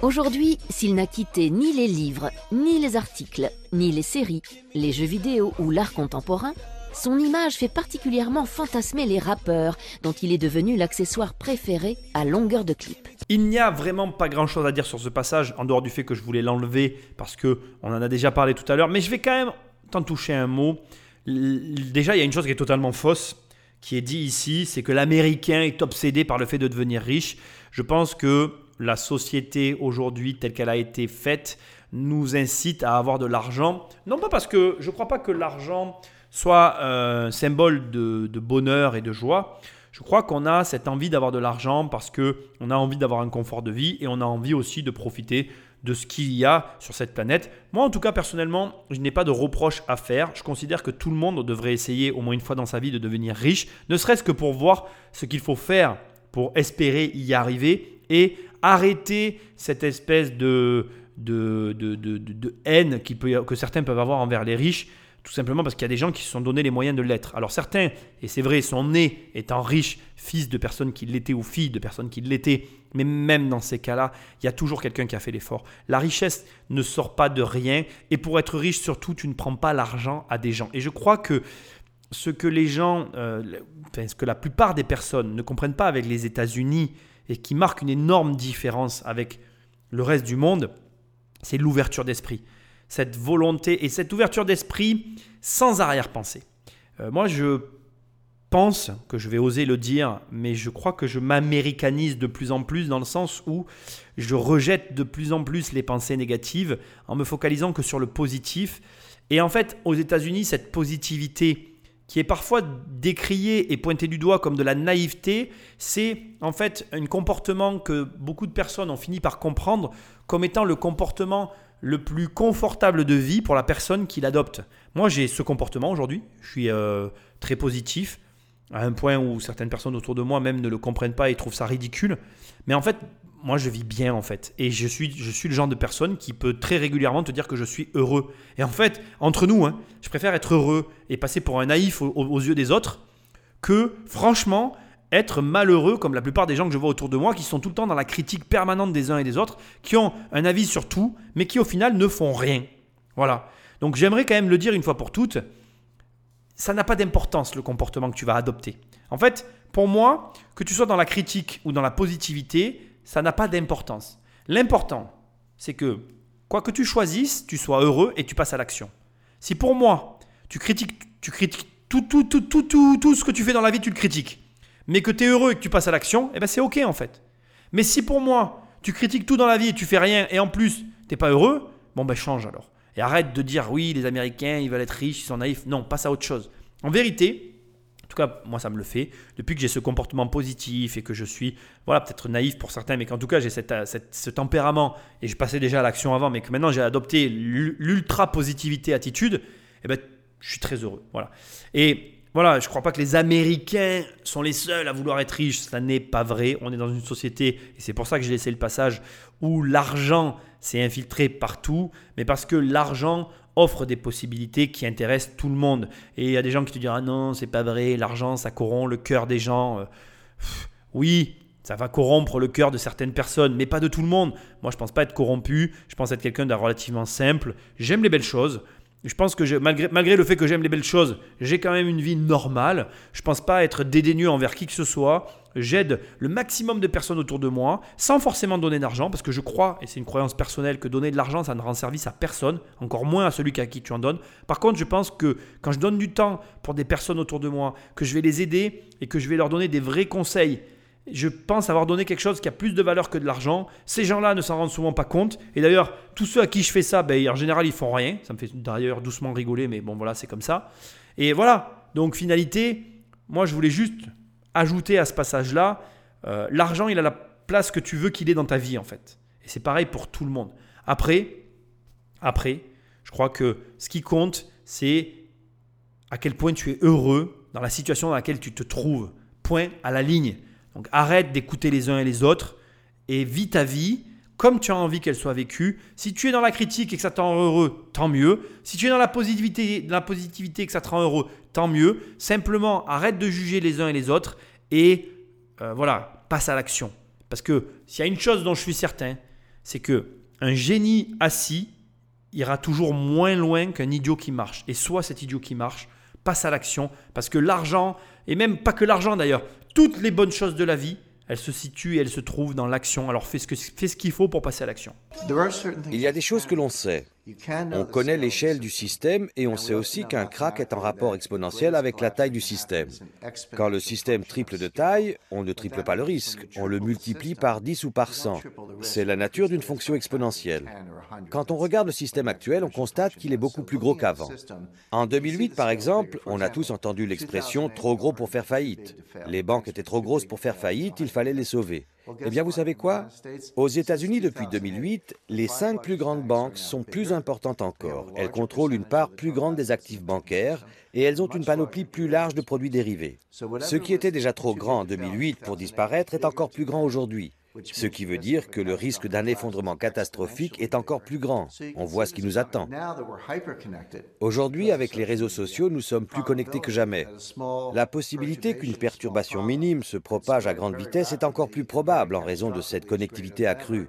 Aujourd'hui, s'il n'a quitté ni les livres, ni les articles, ni les séries, les jeux vidéo ou l'art contemporain, son image fait particulièrement fantasmer les rappeurs, dont il est devenu l'accessoire préféré à longueur de clip. Il n'y a vraiment pas grand chose à dire sur ce passage, en dehors du fait que je voulais l'enlever parce que on en a déjà parlé tout à l'heure, mais je vais quand même t'en toucher un mot. Déjà, il y a une chose qui est totalement fausse, qui est dit ici, c'est que l'Américain est obsédé par le fait de devenir riche. Je pense que la société aujourd'hui telle qu'elle a été faite nous incite à avoir de l'argent. Non pas parce que je ne crois pas que l'argent soit un symbole de, bonheur et de joie. Je crois qu'on a cette envie d'avoir de l'argent parce qu'on a envie d'avoir un confort de vie et on a envie aussi de profiter de ce qu'il y a sur cette planète. Moi, en tout cas, personnellement, je n'ai pas de reproche à faire. Je considère que tout le monde devrait essayer au moins une fois dans sa vie de devenir riche, ne serait-ce que pour voir ce qu'il faut faire pour espérer y arriver et arrêter cette espèce de, de, haine que certains peuvent avoir envers les riches, tout simplement parce qu'il y a des gens qui se sont donné les moyens de l'être. Alors certains, et c'est vrai, sont nés étant riches, fils de personnes qui l'étaient ou filles de personnes qui l'étaient, mais même dans ces cas-là, il y a toujours quelqu'un qui a fait l'effort. La richesse ne sort pas de rien, et pour être riche, surtout, tu ne prends pas l'argent à des gens. Et je crois que ce que les gens, euh, ce que la plupart des personnes ne comprennent pas avec les États-Unis, et qui marque une énorme différence avec le reste du monde, c'est l'ouverture d'esprit. Cette volonté et cette ouverture d'esprit sans arrière-pensée. Euh, moi, je pense que je vais oser le dire, mais je crois que je m'américanise de plus en plus dans le sens où je rejette de plus en plus les pensées négatives en me focalisant que sur le positif. Et en fait, aux États-Unis, cette positivité qui est parfois décrié et pointé du doigt comme de la naïveté, c'est en fait un comportement que beaucoup de personnes ont fini par comprendre comme étant le comportement le plus confortable de vie pour la personne qui l'adopte. Moi, j'ai ce comportement aujourd'hui, je suis euh, très positif, à un point où certaines personnes autour de moi même ne le comprennent pas et trouvent ça ridicule. Mais en fait, moi je vis bien en fait. Et je suis, je suis le genre de personne qui peut très régulièrement te dire que je suis heureux. Et en fait, entre nous, hein, je préfère être heureux et passer pour un naïf aux, yeux des autres que franchement être malheureux comme la plupart des gens que je vois autour de moi qui sont tout le temps dans la critique permanente des uns et des autres, qui ont un avis sur tout, mais qui au final ne font rien. Voilà. Donc j'aimerais quand même le dire une fois pour toutes, ça n'a pas d'importance le comportement que tu vas adopter. En fait, pour moi, que tu sois dans la critique ou dans la positivité, ça n'a pas d'importance. L'important, c'est que quoi que tu choisisses, tu sois heureux et tu passes à l'action. Si pour moi, tu critiques, tu critiques tout, tout, tout, tout, tout, tout ce que tu fais dans la vie, tu le critiques, mais que tu es heureux et que tu passes à l'action, eh ben c'est ok en fait. Mais si pour moi, tu critiques tout dans la vie et tu fais rien et en plus, tu n'es pas heureux, bon ben change alors. Et arrête de dire oui, les Américains, ils veulent être riches, ils sont naïfs. Non, passe à autre chose. En vérité, en tout cas, moi, ça me le fait. Depuis que j'ai ce comportement positif et que je suis, voilà, peut-être naïf pour certains, mais qu'en tout cas, j'ai cette, ce tempérament et je passais déjà à l'action avant, mais que maintenant j'ai adopté l'ultra positivité attitude, eh ben, je suis très heureux. Voilà. Et voilà, je ne crois pas que les Américains sont les seuls à vouloir être riches. Ça n'est pas vrai. On est dans une société, et c'est pour ça que j'ai laissé le passage, où l'argent s'est infiltré partout, mais parce que l'argent offre des possibilités qui intéressent tout le monde. Et il y a des gens qui te diront ah non, c'est pas vrai, l'argent ça corrompt le cœur des gens. Euh, oui, ça va corrompre le cœur de certaines personnes, mais pas de tout le monde. Moi, je pense pas être corrompu. Je pense être quelqu'un de relativement simple. J'aime les belles choses. Je pense que malgré, malgré le fait que j'aime les belles choses, j'ai quand même une vie normale. Je pense pas être dédaigneux envers qui que ce soit. J'aide le maximum de personnes autour de moi sans forcément donner d'argent parce que je crois, et c'est une croyance personnelle, que donner de l'argent, ça ne rend service à personne, encore moins à celui à qui tu en donnes. Par contre, je pense que quand je donne du temps pour des personnes autour de moi, que je vais les aider et que je vais leur donner des vrais conseils, je pense avoir donné quelque chose qui a plus de valeur que de l'argent. Ces gens-là ne s'en rendent souvent pas compte. Et d'ailleurs, tous ceux à qui je fais ça, ben, en général, ils font rien. Ça me fait d'ailleurs doucement rigoler, mais bon, voilà, c'est comme ça. Et voilà. Donc, finalité, moi, je voulais juste ajouter à ce passage-là, euh, l'argent, il a la place que tu veux qu'il ait dans ta vie, en fait. Et c'est pareil pour tout le monde. Après, après, je crois que ce qui compte, c'est à quel point tu es heureux dans la situation dans laquelle tu te trouves. Point à la ligne. Donc arrête d'écouter les uns et les autres et vis ta vie comme tu as envie qu'elle soit vécue. Si tu es dans la critique et que ça te rend heureux, tant mieux. Si tu es dans la positivité, et que ça te rend heureux, tant mieux. Simplement, arrête de juger les uns et les autres et euh, voilà, passe à l'action. Parce que s'il y a une chose dont je suis certain, c'est que un génie assis ira toujours moins loin qu'un idiot qui marche. Et soit cet idiot qui marche, passe à l'action, parce que l'argent, et même pas que l'argent d'ailleurs, toutes les bonnes choses de la vie, elles se situent et elles se trouvent dans l'action. Alors fais ce qu'il faut pour passer à l'action. Il y a des choses que l'on sait. On connaît l'échelle du système et on sait aussi qu'un crack est en rapport exponentiel avec la taille du système. Quand le système triple de taille, on ne triple pas le risque, on le multiplie par 10 ou par 100. C'est la nature d'une fonction exponentielle. Quand on regarde le système actuel, on constate qu'il est beaucoup plus gros qu'avant. En 2008, par exemple, on a tous entendu l'expression trop gros pour faire faillite. Les banques étaient trop grosses pour faire faillite, il fallait les sauver. Eh bien, vous savez quoi? Aux États-Unis, depuis 2008, les cinq plus grandes banques sont plus importantes encore. Elles contrôlent une part plus grande des actifs bancaires et elles ont une panoplie plus large de produits dérivés. Ce qui était déjà trop grand en 2008 pour disparaître est encore plus grand aujourd'hui. Ce qui veut dire que le risque d'un effondrement catastrophique est encore plus grand. On voit ce qui nous attend. Aujourd'hui, avec les réseaux sociaux, nous sommes plus connectés que jamais. La possibilité qu'une perturbation minime se propage à grande vitesse est encore plus probable en raison de cette connectivité accrue.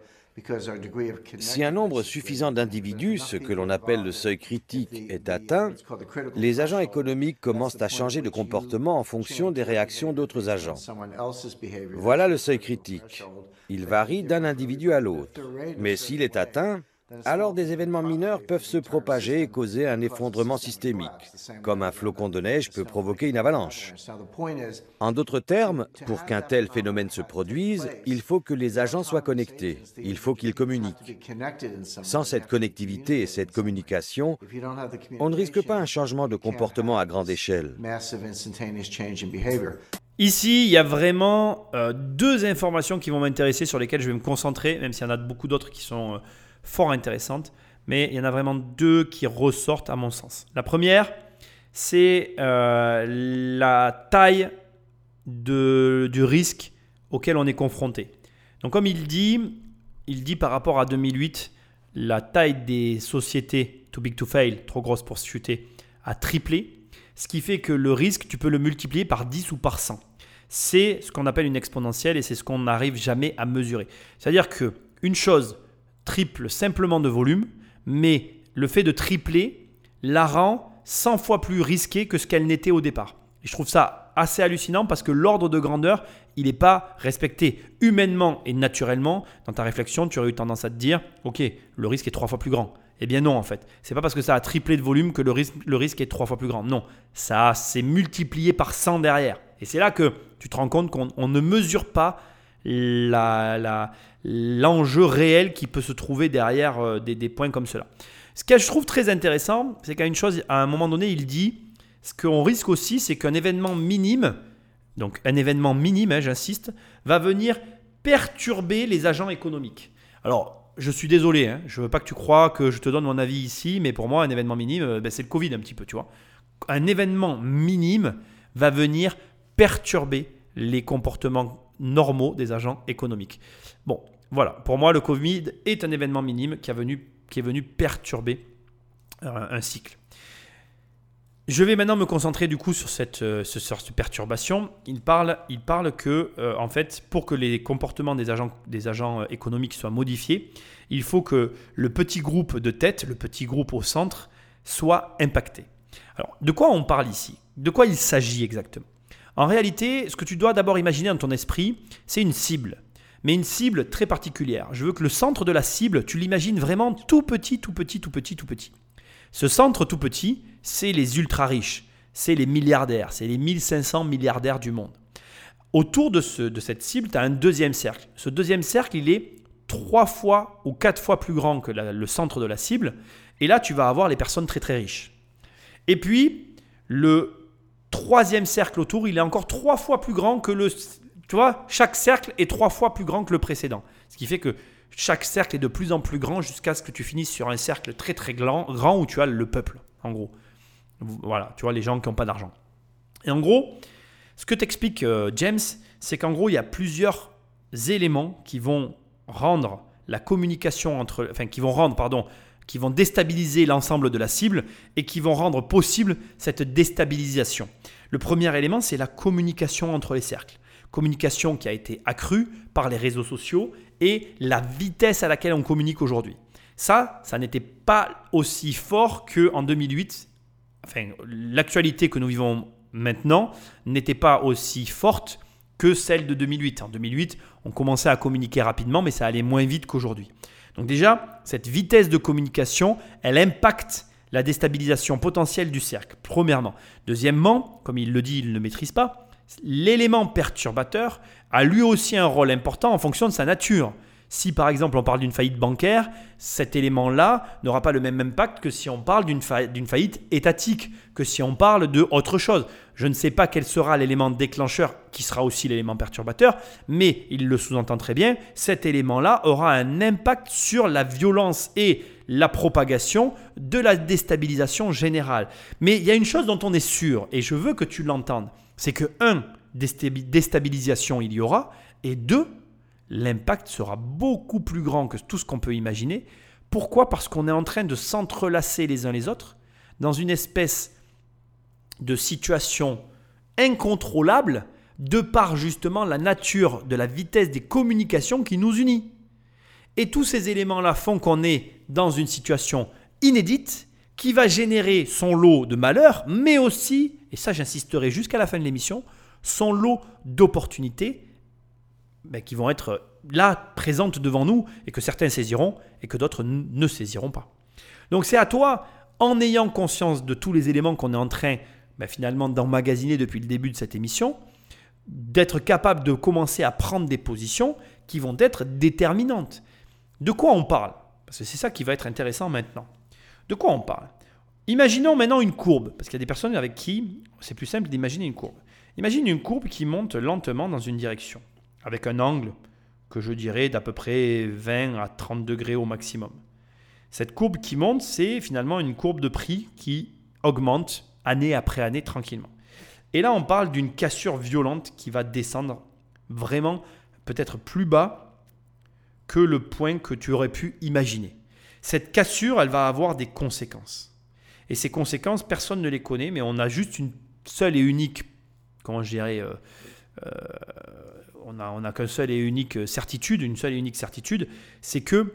Si un nombre suffisant d'individus, ce que l'on appelle le seuil critique, est atteint, les agents économiques commencent à changer de comportement en fonction des réactions d'autres agents. Voilà le seuil critique. Il varie d'un individu à l'autre. Mais s'il est atteint, alors des événements mineurs peuvent se propager et causer un effondrement systémique, comme un flocon de neige peut provoquer une avalanche. En d'autres termes, pour qu'un tel phénomène se produise, il faut que les agents soient connectés, il faut qu'ils communiquent. Sans cette connectivité et cette communication, on ne risque pas un changement de comportement à grande échelle. Ici, il y a vraiment euh, deux informations qui vont m'intéresser, sur lesquelles je vais me concentrer, même s'il y en a beaucoup d'autres qui sont... Euh, fort intéressante, mais il y en a vraiment deux qui ressortent à mon sens. La première, c'est euh, la taille du risque auquel on est confronté. Donc comme il dit, il dit par rapport à 2008, la taille des sociétés too big to fail, trop grosse pour se chuter, a triplé, ce qui fait que le risque, tu peux le multiplier par 10 ou par 100. C'est ce qu'on appelle une exponentielle et c'est ce qu'on n'arrive jamais à mesurer. C'est-à-dire que une chose triple simplement de volume, mais le fait de tripler la rend 100 fois plus risquée que ce qu'elle n'était au départ. Et je trouve ça assez hallucinant parce que l'ordre de grandeur, il n'est pas respecté humainement et naturellement. Dans ta réflexion, tu aurais eu tendance à te dire, ok, le risque est trois fois plus grand. Eh bien non, en fait. C'est pas parce que ça a triplé de volume que le risque, est trois fois plus grand. Non, ça s'est multiplié par 100 derrière. Et c'est là que tu te rends compte qu'on ne mesure pas l'enjeu réel qui peut se trouver derrière euh, des, points comme cela. Ce que je trouve très intéressant, c'est qu'à une chose, à un moment donné, il dit ce qu'on risque aussi, c'est qu'un événement minime, donc un événement minime, hein, j'insiste, va venir perturber les agents économiques. Alors, je suis désolé, hein, je ne veux pas que tu crois que je te donne mon avis ici, mais pour moi, un événement minime, euh, ben, c'est le Covid un petit peu, tu vois. Un événement minime va venir perturber les comportements normaux des agents économiques. Bon, voilà, pour moi, le Covid est un événement minime qui est venu perturber euh, un cycle. Je vais maintenant me concentrer du coup sur cette, euh, cette perturbation. Il parle, il parle que, euh, en fait, pour que les comportements des agents, des agents économiques soient modifiés, il faut que le petit groupe de tête, le petit groupe au centre, soit impacté. Alors, de quoi on parle ici? De quoi il s'agit exactement? En réalité, ce que tu dois d'abord imaginer dans ton esprit, c'est une cible. Mais une cible très particulière. Je veux que le centre de la cible, tu l'imagines vraiment tout petit, tout petit, tout petit, tout petit. Ce centre tout petit, c'est les ultra riches, c'est les milliardaires, c'est les 1500 milliardaires du monde. Autour de, ce, de cette cible, tu as un deuxième cercle. Ce deuxième cercle, il est trois fois ou quatre fois plus grand que le centre de la cible. Et là, tu vas avoir les personnes très très riches. Et puis, le troisième cercle autour, il est encore trois fois plus grand que le... Tu vois, chaque cercle est trois fois plus grand que le précédent. Ce qui fait que chaque cercle est de plus en plus grand jusqu'à ce que tu finisses sur un cercle très très grand, où tu as le peuple, en gros. Voilà, tu vois, les gens qui n'ont pas d'argent. Et en gros, ce que t'explique euh, James, c'est qu'en gros, il y a plusieurs éléments qui vont rendre la communication entre, enfin, qui vont rendre, pardon, qui vont déstabiliser l'ensemble de la cible et qui vont rendre possible cette déstabilisation. Le premier élément, c'est la communication entre les cercles. Communication qui a été accrue par les réseaux sociaux et la vitesse à laquelle on communique aujourd'hui. Ça, ça n'était pas aussi fort qu'en 2008. Enfin, l'actualité que nous vivons maintenant n'était pas aussi forte que celle de 2008. En 2008, on commençait à communiquer rapidement, mais ça allait moins vite qu'aujourd'hui. Donc déjà, cette vitesse de communication, elle impacte la déstabilisation potentielle du cercle, premièrement. Deuxièmement, comme il le dit, il ne maîtrise pas, l'élément perturbateur a lui aussi un rôle important en fonction de sa nature. Si par exemple on parle d'une faillite bancaire, cet élément-là n'aura pas le même impact que si on parle d'une faillite étatique, que si on parle de autre chose. Je ne sais pas quel sera l'élément déclencheur qui sera aussi l'élément perturbateur, mais il le sous-entend très bien, cet élément-là aura un impact sur la violence et la propagation de la déstabilisation générale. Mais il y a une chose dont on est sûr, et je veux que tu l'entendes, c'est que un, déstabilisation il y aura, et deux, l'impact sera beaucoup plus grand que tout ce qu'on peut imaginer. Pourquoi? Parce qu'on est en train de s'entrelacer les uns les autres dans une espèce de situation incontrôlable de par justement la nature de la vitesse des communications qui nous unit. Et tous ces éléments-là font qu'on est dans une situation inédite qui va générer son lot de malheurs, mais aussi, et ça j'insisterai jusqu'à la fin de l'émission, son lot d'opportunités ben, qui vont être là, présentes devant nous, et que certains saisiront, et que d'autres ne saisiront pas. Donc c'est à toi, en ayant conscience de tous les éléments qu'on est en train ben, finalement d'emmagasiner depuis le début de cette émission, d'être capable de commencer à prendre des positions qui vont être déterminantes. De quoi on parle? Parce que c'est ça qui va être intéressant maintenant. De quoi on parle? Imaginons maintenant une courbe, parce qu'il y a des personnes avec qui c'est plus simple d'imaginer une courbe. Imagine une courbe qui monte lentement dans une direction avec un angle que je dirais d'à peu près 20 à 30 degrés au maximum. Cette courbe qui monte, c'est finalement une courbe de prix qui augmente année après année tranquillement. Et là, on parle d'une cassure violente qui va descendre vraiment peut-être plus bas que le point que tu aurais pu imaginer. Cette cassure, elle va avoir des conséquences. Et ces conséquences, personne ne les connaît, mais on a juste une seule et unique, comment je dirais, euh, euh, on n'a qu'une seule et unique certitude, une seule et unique certitude, c'est que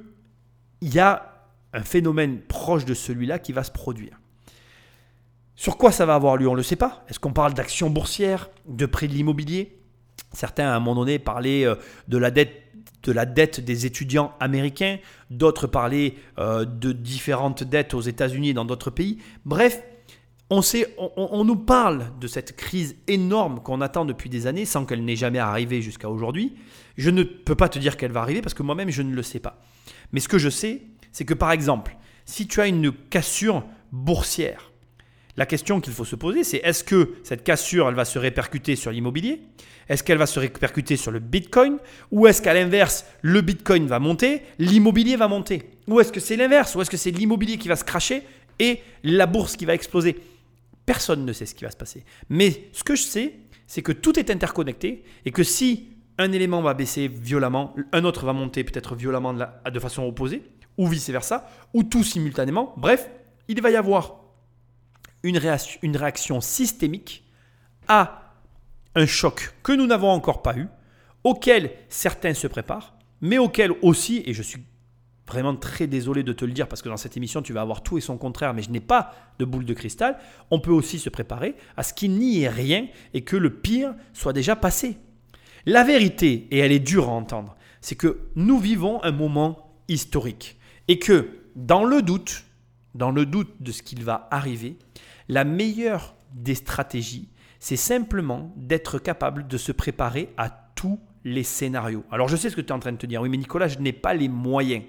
il y a un phénomène proche de celui-là qui va se produire. Sur quoi ça va avoir lieu On ne le sait pas. Est-ce qu'on parle d'actions boursières, de prix de l'immobilier? Certains, à un moment donné, parlaient euh, de la dette des étudiants américains, d'autres parlaient de différentes dettes aux États-Unis et dans d'autres pays. Bref, on, sait, on, nous parle de cette crise énorme qu'on attend depuis des années sans qu'elle n'ait jamais arrivé jusqu'à aujourd'hui. Je ne peux pas te dire qu'elle va arriver parce que moi-même, je ne le sais pas. Mais ce que je sais, c'est que par exemple, si tu as une cassure boursière, la question qu'il faut se poser, c'est est-ce que cette cassure, elle va se répercuter sur l'immobilier? Est-ce qu'elle va se répercuter sur le Bitcoin? Ou est-ce qu'à l'inverse, le Bitcoin va monter, l'immobilier va monter? Ou est-ce que c'est l'inverse? Ou est-ce que c'est l'immobilier qui va se cracher et la bourse qui va exploser? Personne ne sait ce qui va se passer. Mais ce que je sais, c'est que tout est interconnecté et que si un élément va baisser violemment, un autre va monter peut-être violemment de, façon opposée, ou vice-versa, ou tout simultanément. Bref, il va y avoir une réaction, une réaction systémique à un choc que nous n'avons encore pas eu, auquel certains se préparent, mais auquel aussi, et je suis vraiment très désolé de te le dire parce que dans cette émission, tu vas avoir tout et son contraire, mais je n'ai pas de boule de cristal. On peut aussi se préparer à ce qu'il n'y ait rien et que le pire soit déjà passé. La vérité, et elle est dure à entendre, c'est que nous vivons un moment historique et que dans le doute, dans le doute de ce qu'il va arriver, la meilleure des stratégies, c'est simplement d'être capable de se préparer à tous les scénarios. Alors je sais ce que tu es en train de te dire, oui mais Nicolas, je n'ai pas les moyens.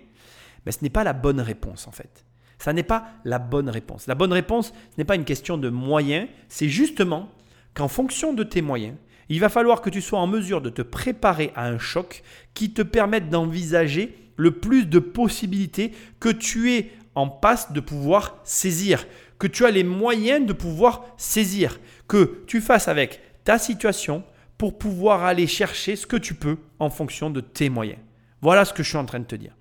Mais ce n'est pas la bonne réponse en fait. Ça n'est pas la bonne réponse. La bonne réponse, ce n'est pas une question de moyens, c'est justement qu'en fonction de tes moyens, il va falloir que tu sois en mesure de te préparer à un choc qui te permette d'envisager le plus de possibilités que tu es en passe de pouvoir saisir, que tu as les moyens de pouvoir saisir, que tu fasses avec ta situation pour pouvoir aller chercher ce que tu peux en fonction de tes moyens. Voilà ce que je suis en train de te dire.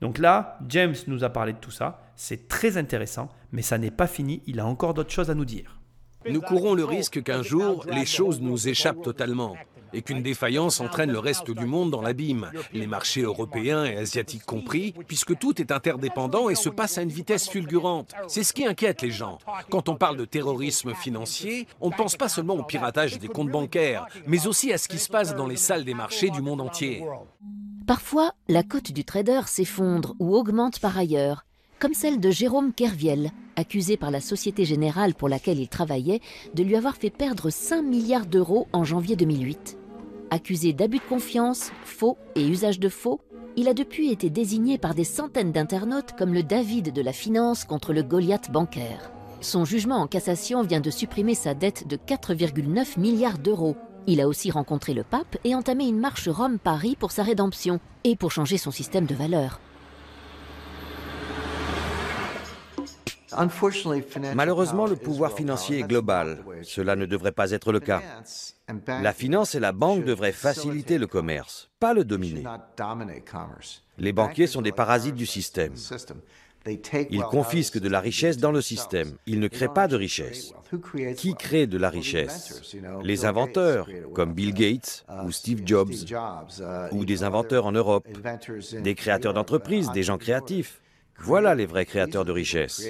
Donc là, James nous a parlé de tout ça. C'est très intéressant, mais ça n'est pas fini. Il a encore d'autres choses à nous dire. Nous courons le risque qu'un jour, les choses nous échappent totalement et qu'une défaillance entraîne le reste du monde dans l'abîme, les marchés européens et asiatiques compris, puisque tout est interdépendant et se passe à une vitesse fulgurante. C'est ce qui inquiète les gens. Quand on parle de terrorisme financier, on ne pense pas seulement au piratage des comptes bancaires, mais aussi à ce qui se passe dans les salles des marchés du monde entier. Parfois, la cote du trader s'effondre ou augmente par ailleurs, comme celle de Jérôme Kerviel, accusé par la Société Générale pour laquelle il travaillait de lui avoir fait perdre 5 milliards d'euros en janvier 2008. Accusé d'abus de confiance, faux et usage de faux, il a depuis été désigné par des centaines d'internautes comme le David de la finance contre le Goliath bancaire. Son jugement en cassation vient de supprimer sa dette de 4,9 milliards d'euros, il a aussi rencontré le pape et entamé une marche Rome-Paris pour sa rédemption et pour changer son système de valeurs. Malheureusement, le pouvoir financier est global. Cela ne devrait pas être le cas. La finance et la banque devraient faciliter le commerce, pas le dominer. Les banquiers sont des parasites du système. Ils confisquent de la richesse dans le système. Ils ne créent pas de richesse. Qui crée de la richesse? Les inventeurs, comme Bill Gates ou Steve Jobs, ou des inventeurs en Europe, des créateurs d'entreprises, des gens créatifs. Voilà les vrais créateurs de richesse.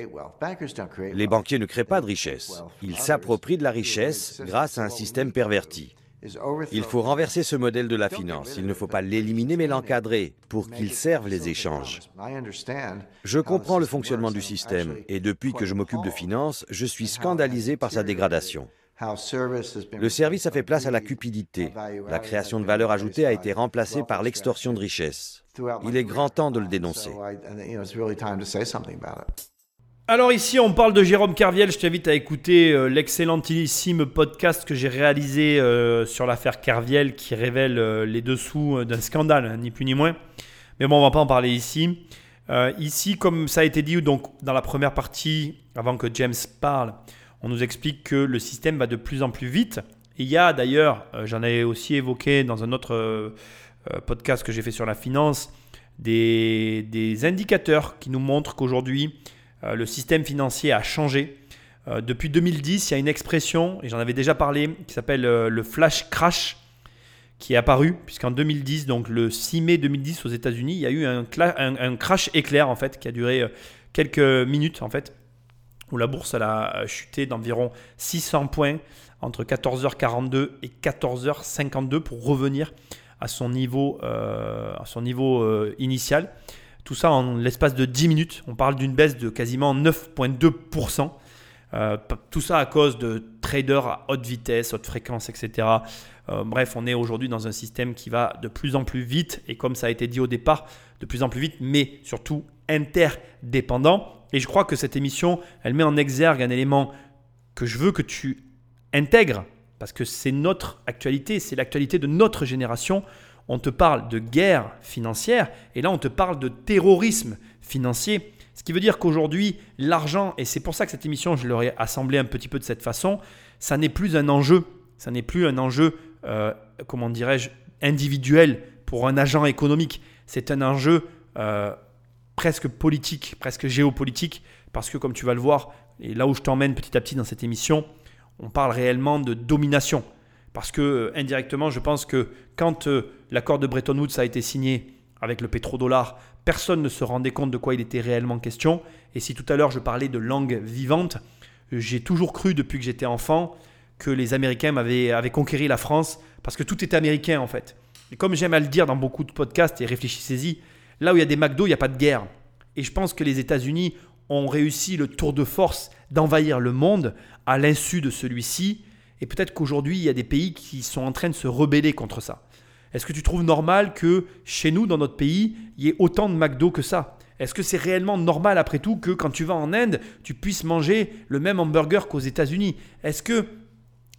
Les banquiers ne créent pas de richesse. Ils s'approprient de la richesse grâce à un système perverti. Il faut renverser ce modèle de la finance. Il ne faut pas l'éliminer, mais l'encadrer pour qu'il serve les échanges. Je comprends le fonctionnement du système et depuis que je m'occupe de finance, je suis scandalisé par sa dégradation. Le service a fait place à la cupidité. La création de valeur ajoutée a été remplacée par l'extorsion de richesse. Il est grand temps de le dénoncer. Alors ici, on parle de Jérôme Carviel. Je t'invite à écouter euh, l'excellentissime podcast que j'ai réalisé euh, sur l'affaire Carviel qui révèle euh, les dessous d'un scandale, hein, ni plus ni moins. Mais bon, on va pas en parler ici. ici, comme ça a été dit donc, dans la première partie, avant que James parle, on nous explique que le système va de plus en plus vite. il y a d'ailleurs, j'en avais aussi évoqué dans un autre podcast que j'ai fait sur la finance, des, indicateurs qui nous montrent qu'aujourd'hui, le système financier a changé. Euh, depuis 2010, il y a une expression, et j'en avais déjà parlé, qui s'appelle euh, le flash crash, qui est apparu, puisqu'en 2010, donc le 6 mai 2010 aux États-Unis, il y a eu un, crash éclair, en fait, qui a duré quelques minutes, en fait, où la bourse a chuté d'environ 600 points entre 14h42 et 14h52 pour revenir à son niveau initial. Tout ça en l'espace de 10 minutes. On parle d'une baisse de quasiment 9,2%. Euh, tout ça à cause de traders à haute vitesse, haute fréquence, etc. Euh, bref, on est aujourd'hui dans un système qui va de plus en plus vite et comme ça a été dit au départ, de plus en plus vite, mais surtout interdépendant. Et je crois que cette émission, elle met en exergue un élément que je veux que tu intègres parce que c'est notre actualité, c'est l'actualité de notre génération on te parle de guerre financière et là on te parle de terrorisme financier. Ce qui veut dire qu'aujourd'hui, l'argent, et c'est pour ça que cette émission, je l'aurais assemblée un petit peu de cette façon, ça n'est plus un enjeu, ça n'est plus un enjeu, euh, comment dirais-je, individuel pour un agent économique. C'est un enjeu euh, presque politique, presque géopolitique, parce que comme tu vas le voir, et là où je t'emmène petit à petit dans cette émission, on parle réellement de domination. Parce que euh, indirectement, je pense que quand euh, l'accord de Bretton Woods a été signé avec le pétrodollar personne ne se rendait compte de quoi il était réellement question. Et si tout à l'heure je parlais de langue vivante, j'ai toujours cru depuis que j'étais enfant que les Américains avaient, avaient la France parce que tout était américain en fait. Et comme j'aime à le dire dans beaucoup de podcasts, et réfléchissez-y, là où il y a des McDo, il n'y a pas de guerre. Et je pense que les États-Unis ont réussi le tour de force d'envahir le monde à l'insu de celui-ci. Et peut-être qu'aujourd'hui, il y a des pays qui sont en train de se rebeller contre ça. Est-ce que tu trouves normal que chez nous, dans notre pays, il y ait autant de McDo que ça? Est-ce que c'est réellement normal après tout que quand tu vas en Inde, tu puisses manger le même hamburger qu'aux États-Unis? Est-ce que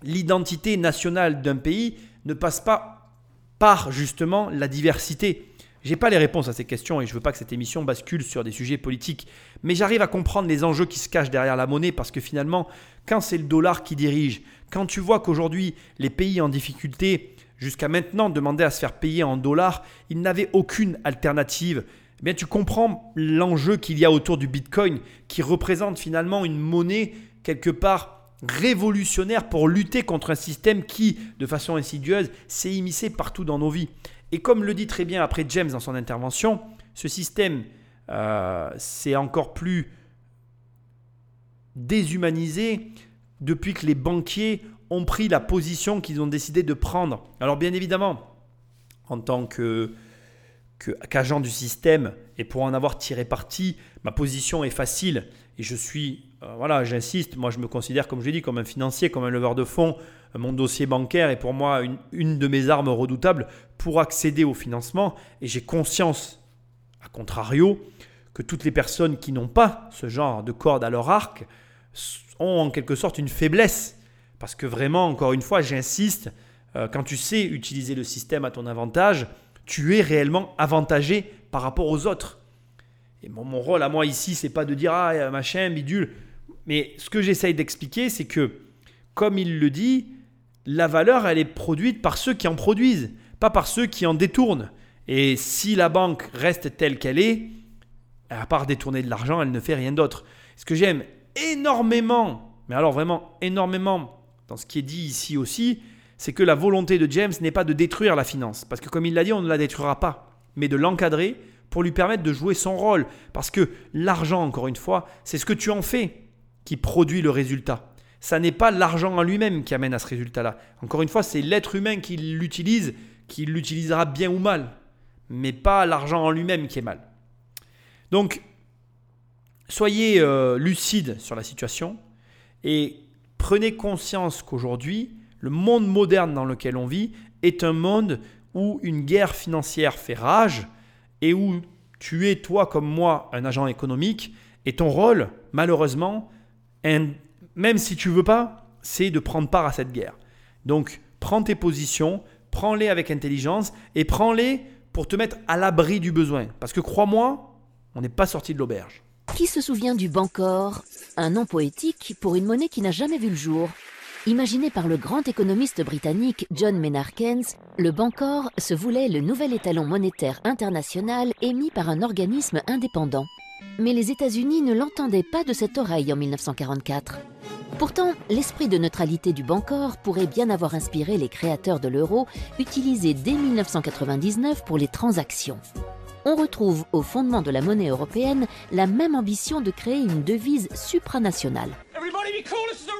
l'identité nationale d'un pays ne passe pas par justement la diversité? J'ai pas les réponses à ces questions et je veux pas que cette émission bascule sur des sujets politiques, mais j'arrive à comprendre les enjeux qui se cachent derrière la monnaie parce que finalement, quand c'est le dollar qui dirige, quand tu vois qu'aujourd'hui les pays en difficulté jusqu'à maintenant demandaient à se faire payer en dollars, ils n'avaient aucune alternative. Eh bien, tu comprends l'enjeu qu'il y a autour du Bitcoin qui représente finalement une monnaie quelque part révolutionnaire pour lutter contre un système qui, de façon insidieuse, s'est immiscé partout dans nos vies. Et comme le dit très bien après James dans son intervention, ce système euh, encore plus déshumanisé depuis que les banquiers ont pris la position qu'ils ont décidé de prendre. Alors bien évidemment, en tant que qu'agent du système et pour en avoir tiré parti, ma position est facile et je suis, euh, voilà, j'insiste, moi je me considère comme je l'ai dit comme un financier, comme un leveur de fonds, mon dossier bancaire est pour moi une de mes armes redoutables pour accéder au financement et j'ai conscience, à contrario, que toutes les personnes qui n'ont pas ce genre de corde à leur arc ont en quelque sorte une faiblesse parce que vraiment, encore une fois, j'insiste, euh, quand tu sais utiliser le système à ton avantage, tu es réellement avantagé par rapport aux autres. Et mon, mon rôle à moi ici, c'est pas de dire ah machin, bidule. Mais ce que j'essaye d'expliquer, c'est que, comme il le dit, la valeur, elle est produite par ceux qui en produisent, pas par ceux qui en détournent. Et si la banque reste telle qu'elle est, à part détourner de l'argent, elle ne fait rien d'autre. Ce que j'aime énormément, mais alors vraiment énormément dans ce qui est dit ici aussi, c'est que la volonté de James n'est pas de détruire la finance. Parce que comme il l'a dit, on ne la détruira pas, mais de l'encadrer pour lui permettre de jouer son rôle. Parce que l'argent, encore une fois, c'est ce que tu en fais qui produit le résultat. Ça n'est pas l'argent en lui-même qui amène à ce résultat-là. Encore une fois, c'est l'être humain qui l'utilise, qui l'utilisera bien ou mal, mais pas l'argent en lui-même qui est mal. Donc, soyez euh, lucide sur la situation et prenez conscience qu'aujourd'hui, le monde moderne dans lequel on vit est un monde où une guerre financière fait rage et où tu es, toi comme moi, un agent économique, et ton rôle, malheureusement, même si tu veux pas, c'est de prendre part à cette guerre. Donc, prends tes positions, prends-les avec intelligence et prends-les pour te mettre à l'abri du besoin. Parce que crois-moi, on n'est pas sorti de l'auberge. Qui se souvient du Bancor? Un nom poétique pour une monnaie qui n'a jamais vu le jour. Imaginé par le grand économiste britannique John Maynard Keynes, le Bancor se voulait le nouvel étalon monétaire international émis par un organisme indépendant. Mais les États-Unis ne l'entendaient pas de cette oreille en 1944. Pourtant, l'esprit de neutralité du Bancor pourrait bien avoir inspiré les créateurs de l'euro, utilisé dès 1999 pour les transactions on retrouve au fondement de la monnaie européenne la même ambition de créer une devise supranationale.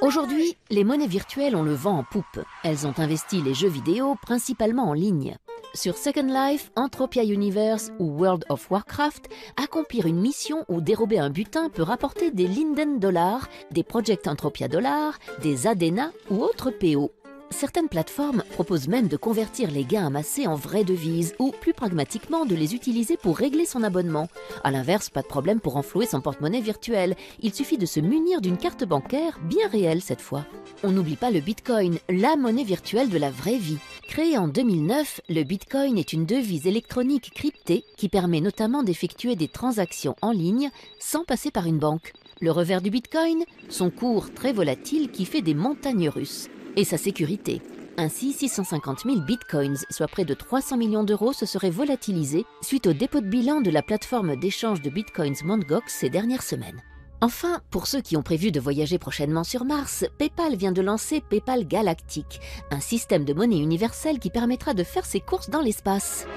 Aujourd'hui, les monnaies virtuelles ont le vent en poupe. Elles ont investi les jeux vidéo principalement en ligne. Sur Second Life, Entropia Universe ou World of Warcraft, accomplir une mission ou dérober un butin peut rapporter des Linden Dollars, des Project Entropia Dollars, des Adena ou autres PO. Certaines plateformes proposent même de convertir les gains amassés en vraies devises ou, plus pragmatiquement, de les utiliser pour régler son abonnement. A l'inverse, pas de problème pour enflouer son porte-monnaie virtuel. Il suffit de se munir d'une carte bancaire, bien réelle cette fois. On n'oublie pas le Bitcoin, la monnaie virtuelle de la vraie vie. Créé en 2009, le Bitcoin est une devise électronique cryptée qui permet notamment d'effectuer des transactions en ligne sans passer par une banque. Le revers du Bitcoin Son cours très volatile qui fait des montagnes russes et sa sécurité. Ainsi, 650 000 bitcoins, soit près de 300 millions d'euros, se seraient volatilisés suite au dépôt de bilan de la plateforme d'échange de bitcoins Mt. Gox ces dernières semaines. Enfin, pour ceux qui ont prévu de voyager prochainement sur Mars, PayPal vient de lancer PayPal Galactic, un système de monnaie universelle qui permettra de faire ses courses dans l'espace.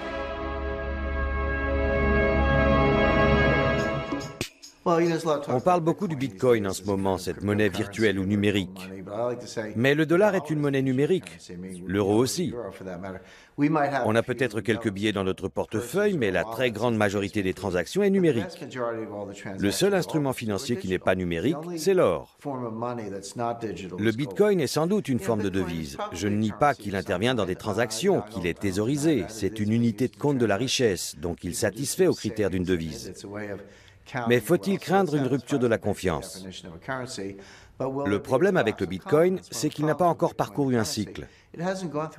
On parle beaucoup du Bitcoin en ce moment, cette monnaie virtuelle ou numérique. Mais le dollar est une monnaie numérique, l'euro aussi. On a peut-être quelques billets dans notre portefeuille, mais la très grande majorité des transactions est numérique. Le seul instrument financier qui n'est pas numérique, c'est l'or. Le Bitcoin est sans doute une forme de devise. Je ne nie pas qu'il intervient dans des transactions, qu'il est thésaurisé. C'est une unité de compte de la richesse, donc il satisfait aux critères d'une devise. Mais faut-il craindre une rupture de la confiance? Le problème avec le Bitcoin, c'est qu'il n'a pas encore parcouru un cycle.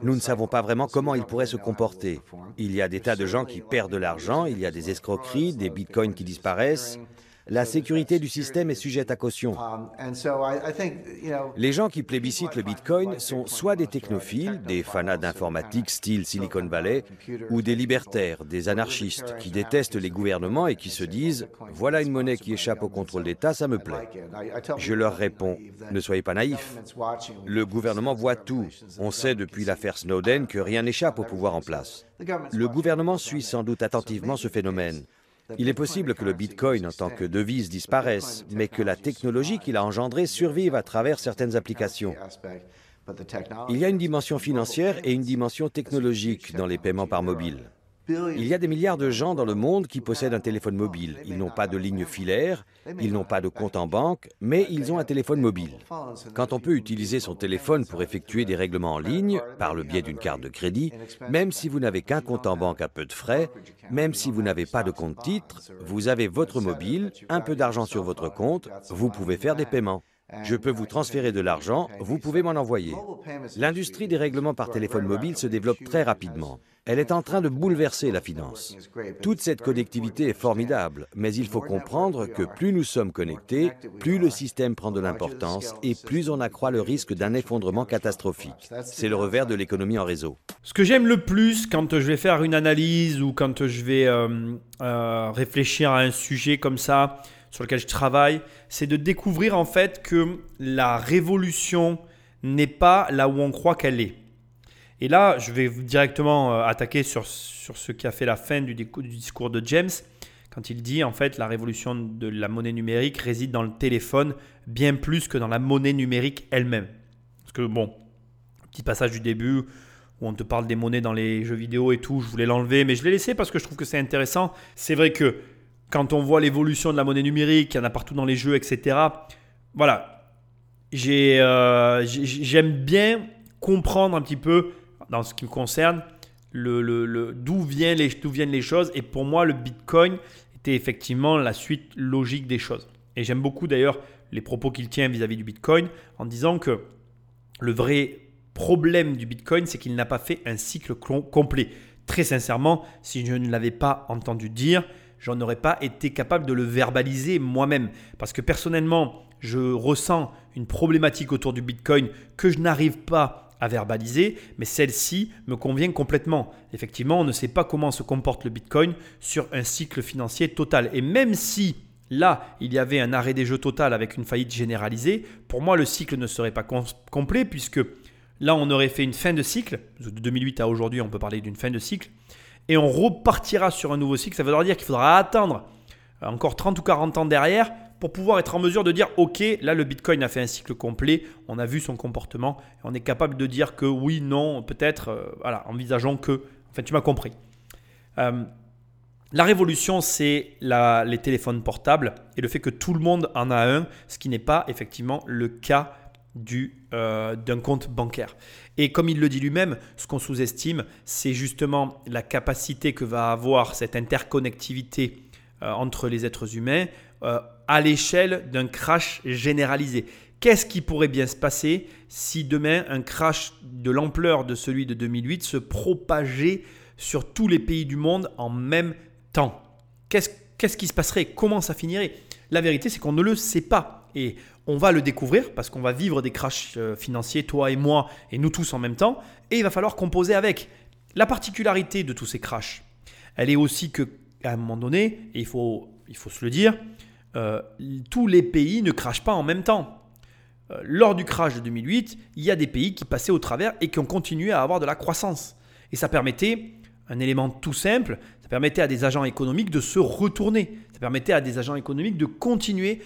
Nous ne savons pas vraiment comment il pourrait se comporter. Il y a des tas de gens qui perdent de l'argent, il y a des escroqueries, des bitcoins qui disparaissent. La sécurité du système est sujette à caution. Les gens qui plébiscitent le Bitcoin sont soit des technophiles, des fanats d'informatique style Silicon Valley, ou des libertaires, des anarchistes, qui détestent les gouvernements et qui se disent ⁇ Voilà une monnaie qui échappe au contrôle d'État, ça me plaît ⁇ Je leur réponds ⁇ Ne soyez pas naïfs. Le gouvernement voit tout. On sait depuis l'affaire Snowden que rien n'échappe au pouvoir en place. Le gouvernement suit sans doute attentivement ce phénomène. Il est possible que le Bitcoin en tant que devise disparaisse, mais que la technologie qu'il a engendrée survive à travers certaines applications. Il y a une dimension financière et une dimension technologique dans les paiements par mobile. Il y a des milliards de gens dans le monde qui possèdent un téléphone mobile. Ils n'ont pas de ligne filaire, ils n'ont pas de compte en banque, mais ils ont un téléphone mobile. Quand on peut utiliser son téléphone pour effectuer des règlements en ligne, par le biais d'une carte de crédit, même si vous n'avez qu'un compte en banque à peu de frais, même si vous n'avez pas de compte titre, vous avez votre mobile, un peu d'argent sur votre compte, vous pouvez faire des paiements. Je peux vous transférer de l'argent, vous pouvez m'en envoyer. L'industrie des règlements par téléphone mobile se développe très rapidement. Elle est en train de bouleverser la finance. Toute cette connectivité est formidable, mais il faut comprendre que plus nous sommes connectés, plus le système prend de l'importance et plus on accroît le risque d'un effondrement catastrophique. C'est le revers de l'économie en réseau. Ce que j'aime le plus quand je vais faire une analyse ou quand je vais euh, euh, réfléchir à un sujet comme ça, sur lequel je travaille, c'est de découvrir en fait que la révolution n'est pas là où on croit qu'elle est. Et là, je vais directement euh, attaquer sur, sur ce qui a fait la fin du, discours de James, quand il dit en fait la révolution de la monnaie numérique réside dans le téléphone bien plus que dans la monnaie numérique elle-même. Parce que bon, petit passage du début où on te parle des monnaies dans les jeux vidéo et tout, je voulais l'enlever, mais je l'ai laissé parce que je trouve que c'est intéressant. C'est vrai que quand on voit l'évolution de la monnaie numérique, il y en a partout dans les jeux, etc. Voilà, euh, j'aime bien comprendre un petit peu, dans ce qui me concerne, le, d'où, viennent les, viennent les choses. Et pour moi, le Bitcoin était effectivement la suite logique des choses. Et j'aime beaucoup d'ailleurs les propos qu'il tient vis-à-vis du Bitcoin en disant que le vrai problème du Bitcoin, c'est qu'il n'a pas fait un cycle complet. Très sincèrement, si je ne l'avais pas entendu dire, j'en aurais pas été capable de le verbaliser moi-même. Parce que personnellement, je ressens une problématique autour du Bitcoin que je n'arrive pas à verbaliser, mais celle-ci me convient complètement. Effectivement, on ne sait pas comment se comporte le Bitcoin sur un cycle financier total. Et même si là, il y avait un arrêt des jeux total avec une faillite généralisée, pour moi, le cycle ne serait pas complet puisque là, on aurait fait une fin de cycle. De 2008 à aujourd'hui, on peut parler d'une fin de cycle et on repartira sur un nouveau cycle. Ça veut dire qu'il faudra attendre encore 30 ou 40 ans derrière pour pouvoir être en mesure de dire ok, là le Bitcoin a fait un cycle complet, on a vu son comportement, on est capable de dire que oui, non, peut-être, euh, voilà, envisageons que, enfin tu m'as compris. Euh, la révolution, c'est les téléphones portables et le fait que tout le monde en a un, ce qui n'est pas effectivement le cas euh, d'un compte bancaire. Et comme il le dit lui-même, ce qu'on sous-estime, c'est justement la capacité que va avoir cette interconnectivité euh, entre les êtres humains euh, à l'échelle d'un crash généralisé. Qu'est-ce qui pourrait bien se passer si demain un crash de l'ampleur de celui de 2008 se propageait sur tous les pays du monde en même temps? Qu'est-ce qu'est-ce qui se passerait? Comment ça finirait? La vérité, c'est qu'on ne le sait pas. Et on va le découvrir parce qu'on va vivre des crashs euh, financiers, toi et moi, et nous tous en même temps, et il va falloir composer avec. La particularité de tous ces crashs, elle est aussi que à un moment donné, et il faut, il faut se le dire, euh, tous les pays ne crachent pas en même temps. Euh, lors du crash de 2008, il y a des pays qui passaient au travers et qui ont continué à avoir de la croissance. Et ça permettait, un élément tout simple, ça permettait à des agents économiques de se retourner. Ça permettait à des agents économiques de continuer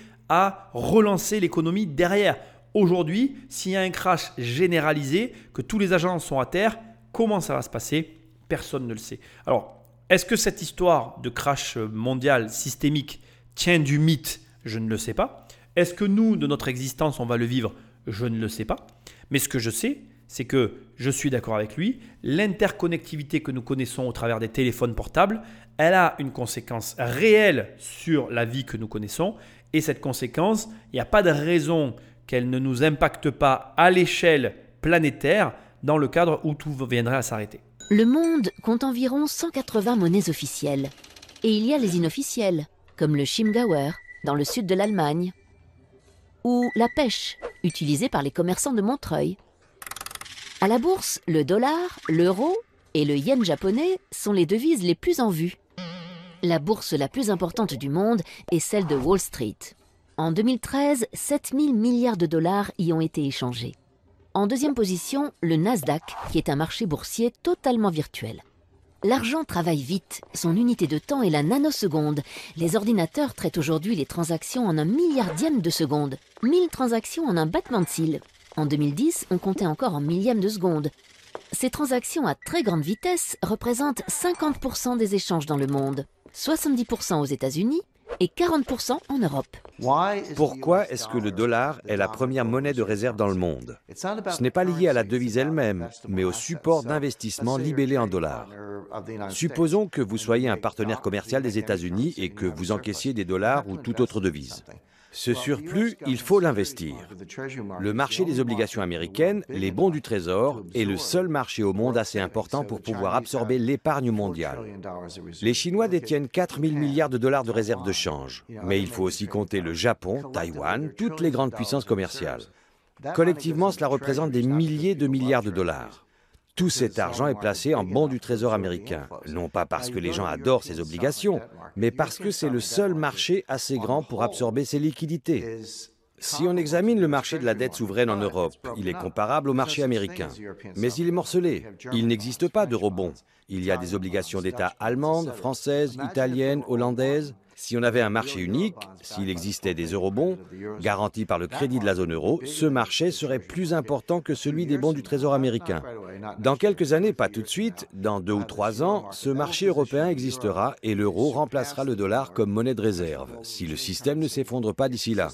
relancer l'économie derrière. Aujourd'hui, s'il y a un crash généralisé, que tous les agents sont à terre, comment ça va se passer? Personne ne le sait. Alors, est-ce que cette histoire de crash mondial systémique tient du mythe? Je ne le sais pas. Est-ce que nous, de notre existence, on va le vivre? Je ne le sais pas. Mais ce que je sais, c'est que je suis d'accord avec lui, l'interconnectivité que nous connaissons au travers des téléphones portables, elle a une conséquence réelle sur la vie que nous connaissons. Et cette conséquence, il n'y a pas de raison qu'elle ne nous impacte pas à l'échelle planétaire dans le cadre où tout viendrait à s'arrêter. Le monde compte environ 180 monnaies officielles. Et il y a les inofficielles, comme le Chiemgauer, dans le sud de l'Allemagne, ou la pêche, utilisée par les commerçants de Montreuil. À la bourse, le dollar, l'euro et le yen japonais sont les devises les plus en vue. La bourse la plus importante du monde est celle de Wall Street. En 2013, 7000 milliards de dollars y ont été échangés. En deuxième position, le Nasdaq, qui est un marché boursier totalement virtuel. L'argent travaille vite, son unité de temps est la nanoseconde. Les ordinateurs traitent aujourd'hui les transactions en un milliardième de seconde. 1000 transactions en un battement de cils. En 2010, on comptait encore en millième de seconde. Ces transactions à très grande vitesse représentent 50% des échanges dans le monde, 70% aux États-Unis et 40% en Europe. Pourquoi est-ce que le dollar est la première monnaie de réserve dans le monde? Ce n'est pas lié à la devise elle-même, mais au support d'investissement libellé en dollars. Supposons que vous soyez un partenaire commercial des États-Unis et que vous encaissiez des dollars ou toute autre devise. Ce surplus, il faut l'investir. Le marché des obligations américaines, les bons du Trésor, est le seul marché au monde assez important pour pouvoir absorber l'épargne mondiale. Les Chinois détiennent 4 000 milliards de dollars de réserves de change, mais il faut aussi compter le Japon, Taïwan, toutes les grandes puissances commerciales. Collectivement, cela représente des milliers de milliards de dollars. Tout cet argent est placé en bons du Trésor américain, non pas parce que les gens adorent ces obligations, mais parce que c'est le seul marché assez grand pour absorber ces liquidités. Si on examine le marché de la dette souveraine en Europe, il est comparable au marché américain. Mais il est morcelé. Il n'existe pas d'eurobond. Il y a des obligations d'État allemandes, françaises, italiennes, hollandaises. Si on avait un marché unique, s'il existait des eurobonds garantis par le crédit de la zone euro, ce marché serait plus important que celui des bons du Trésor américain. Dans quelques années, pas tout de suite, dans deux ou trois ans, ce marché européen existera et l'euro remplacera le dollar comme monnaie de réserve, si le système ne s'effondre pas d'ici là.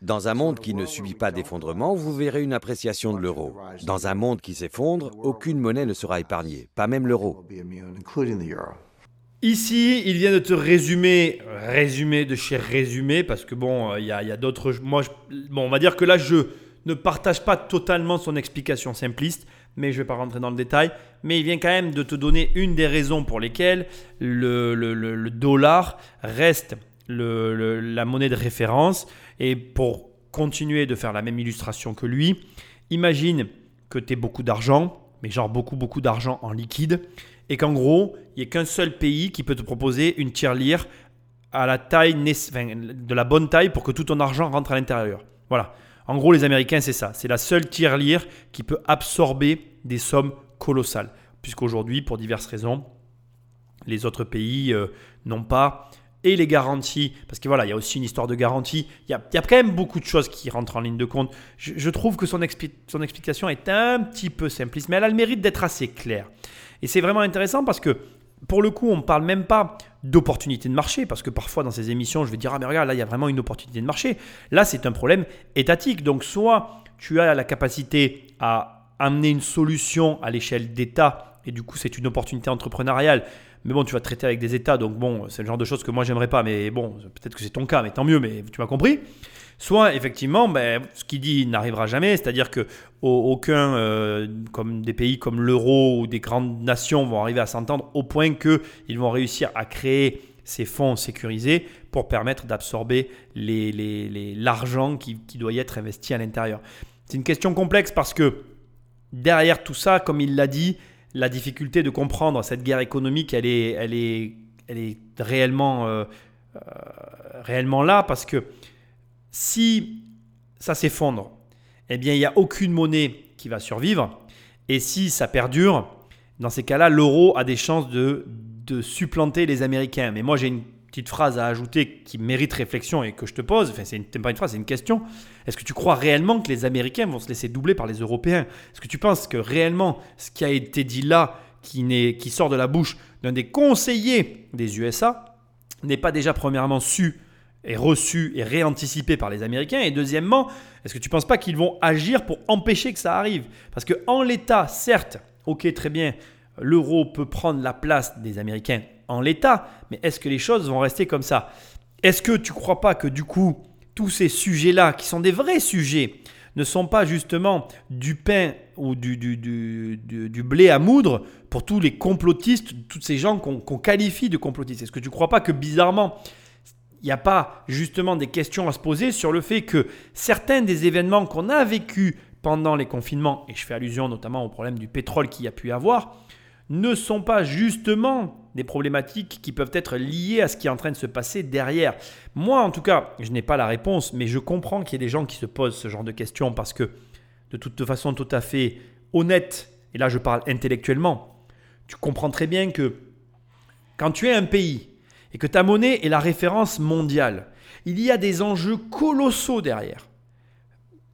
Dans un monde qui ne subit pas d'effondrement, vous verrez une appréciation de l'euro. Dans un monde qui s'effondre, aucune monnaie ne sera épargnée, pas même l'euro. Ici, il vient de te résumer, résumé de chez résumé, parce que bon, il y a, d'autres. Moi, bon, on va dire que là, je ne partage pas totalement son explication simpliste, mais je ne vais pas rentrer dans le détail. Mais il vient quand même de te donner une des raisons pour lesquelles le, dollar reste la monnaie de référence. Et pour continuer de faire la même illustration que lui, imagine que tu aies beaucoup d'argent, mais genre beaucoup, beaucoup d'argent en liquide et qu'en gros, il n'y a qu'un seul pays qui peut te proposer une tirelire à la taille, de la bonne taille pour que tout ton argent rentre à l'intérieur. Voilà. En gros, les Américains, c'est ça. C'est la seule tirelire qui peut absorber des sommes colossales. Puisqu'aujourd'hui, pour diverses raisons, les autres pays euh, n'ont pas et les garanties, parce que voilà, il y a aussi une histoire de garantie, il y a, quand même beaucoup de choses qui rentrent en ligne de compte. Je, trouve que son explication est un petit peu simpliste, mais elle a le mérite d'être assez claire. Et c'est vraiment intéressant parce que pour le coup, on ne parle même pas d'opportunité de marché, parce que parfois dans ces émissions, je vais dire, ah mais regarde, là, il y a vraiment une opportunité de marché. Là, c'est un problème étatique. Donc, soit tu as la capacité à amener une solution à l'échelle d'État, et du coup, c'est une opportunité entrepreneuriale. Mais bon, tu vas traiter avec des États, donc bon, c'est le genre de choses que moi, j'aimerais pas. Mais bon, peut-être que c'est ton cas, mais tant mieux, mais tu m'as compris. Soit effectivement, ben, ce qu'il dit n'arrivera jamais, c'est-à-dire que aucun, euh, comme des pays comme l'euro ou des grandes nations vont arriver à s'entendre au point qu'ils vont réussir à créer ces fonds sécurisés pour permettre d'absorber l'argent qui doit y être investi à l'intérieur. C'est une question complexe parce que derrière tout ça, comme il l'a dit, la difficulté de comprendre cette guerre économique, elle est, elle est, elle est réellement, euh, euh, réellement là parce que si ça s'effondre, eh bien, il n'y a aucune monnaie qui va survivre. Et si ça perdure, dans ces cas-là, l'euro a des chances de, de supplanter les Américains. Mais moi, j'ai une petite phrase à ajouter qui mérite réflexion et que je te pose, enfin c'est pas une phrase, c'est une question. Est-ce que tu crois réellement que les Américains vont se laisser doubler par les Européens? Est-ce que tu penses que réellement ce qui a été dit là, qui, qui sort de la bouche d'un des conseillers des USA, n'est pas déjà premièrement su et reçu et réanticipé par les Américains. Et deuxièmement, est-ce que tu ne penses pas qu'ils vont agir pour empêcher que ça arrive? Parce que en l'état, certes, ok, très bien, l'euro peut prendre la place des Américains en l'état, mais est-ce que les choses vont rester comme ça? Est-ce que tu ne crois pas que du coup, tous ces sujets-là, qui sont des vrais sujets, ne sont pas justement du pain ou du, blé à moudre pour tous les complotistes, tous ces gens qu'on qualifie de complotistes? Est-ce que tu ne crois pas que bizarrement, il n'y a pas justement des questions à se poser sur le fait que certains des événements qu'on a vécus pendant les confinements, et je fais allusion notamment au problème du pétrole qu'il y a pu avoir, ne sont pas justement des problématiques qui peuvent être liées à ce qui est en train de se passer derrière. Moi, en tout cas, je n'ai pas la réponse, mais je comprends qu'il y ait des gens qui se posent ce genre de questions parce que, de toute façon tout à fait honnête, et là je parle intellectuellement, tu comprends très bien que quand tu es un pays et que ta monnaie est la référence mondiale, il y a des enjeux colossaux derrière,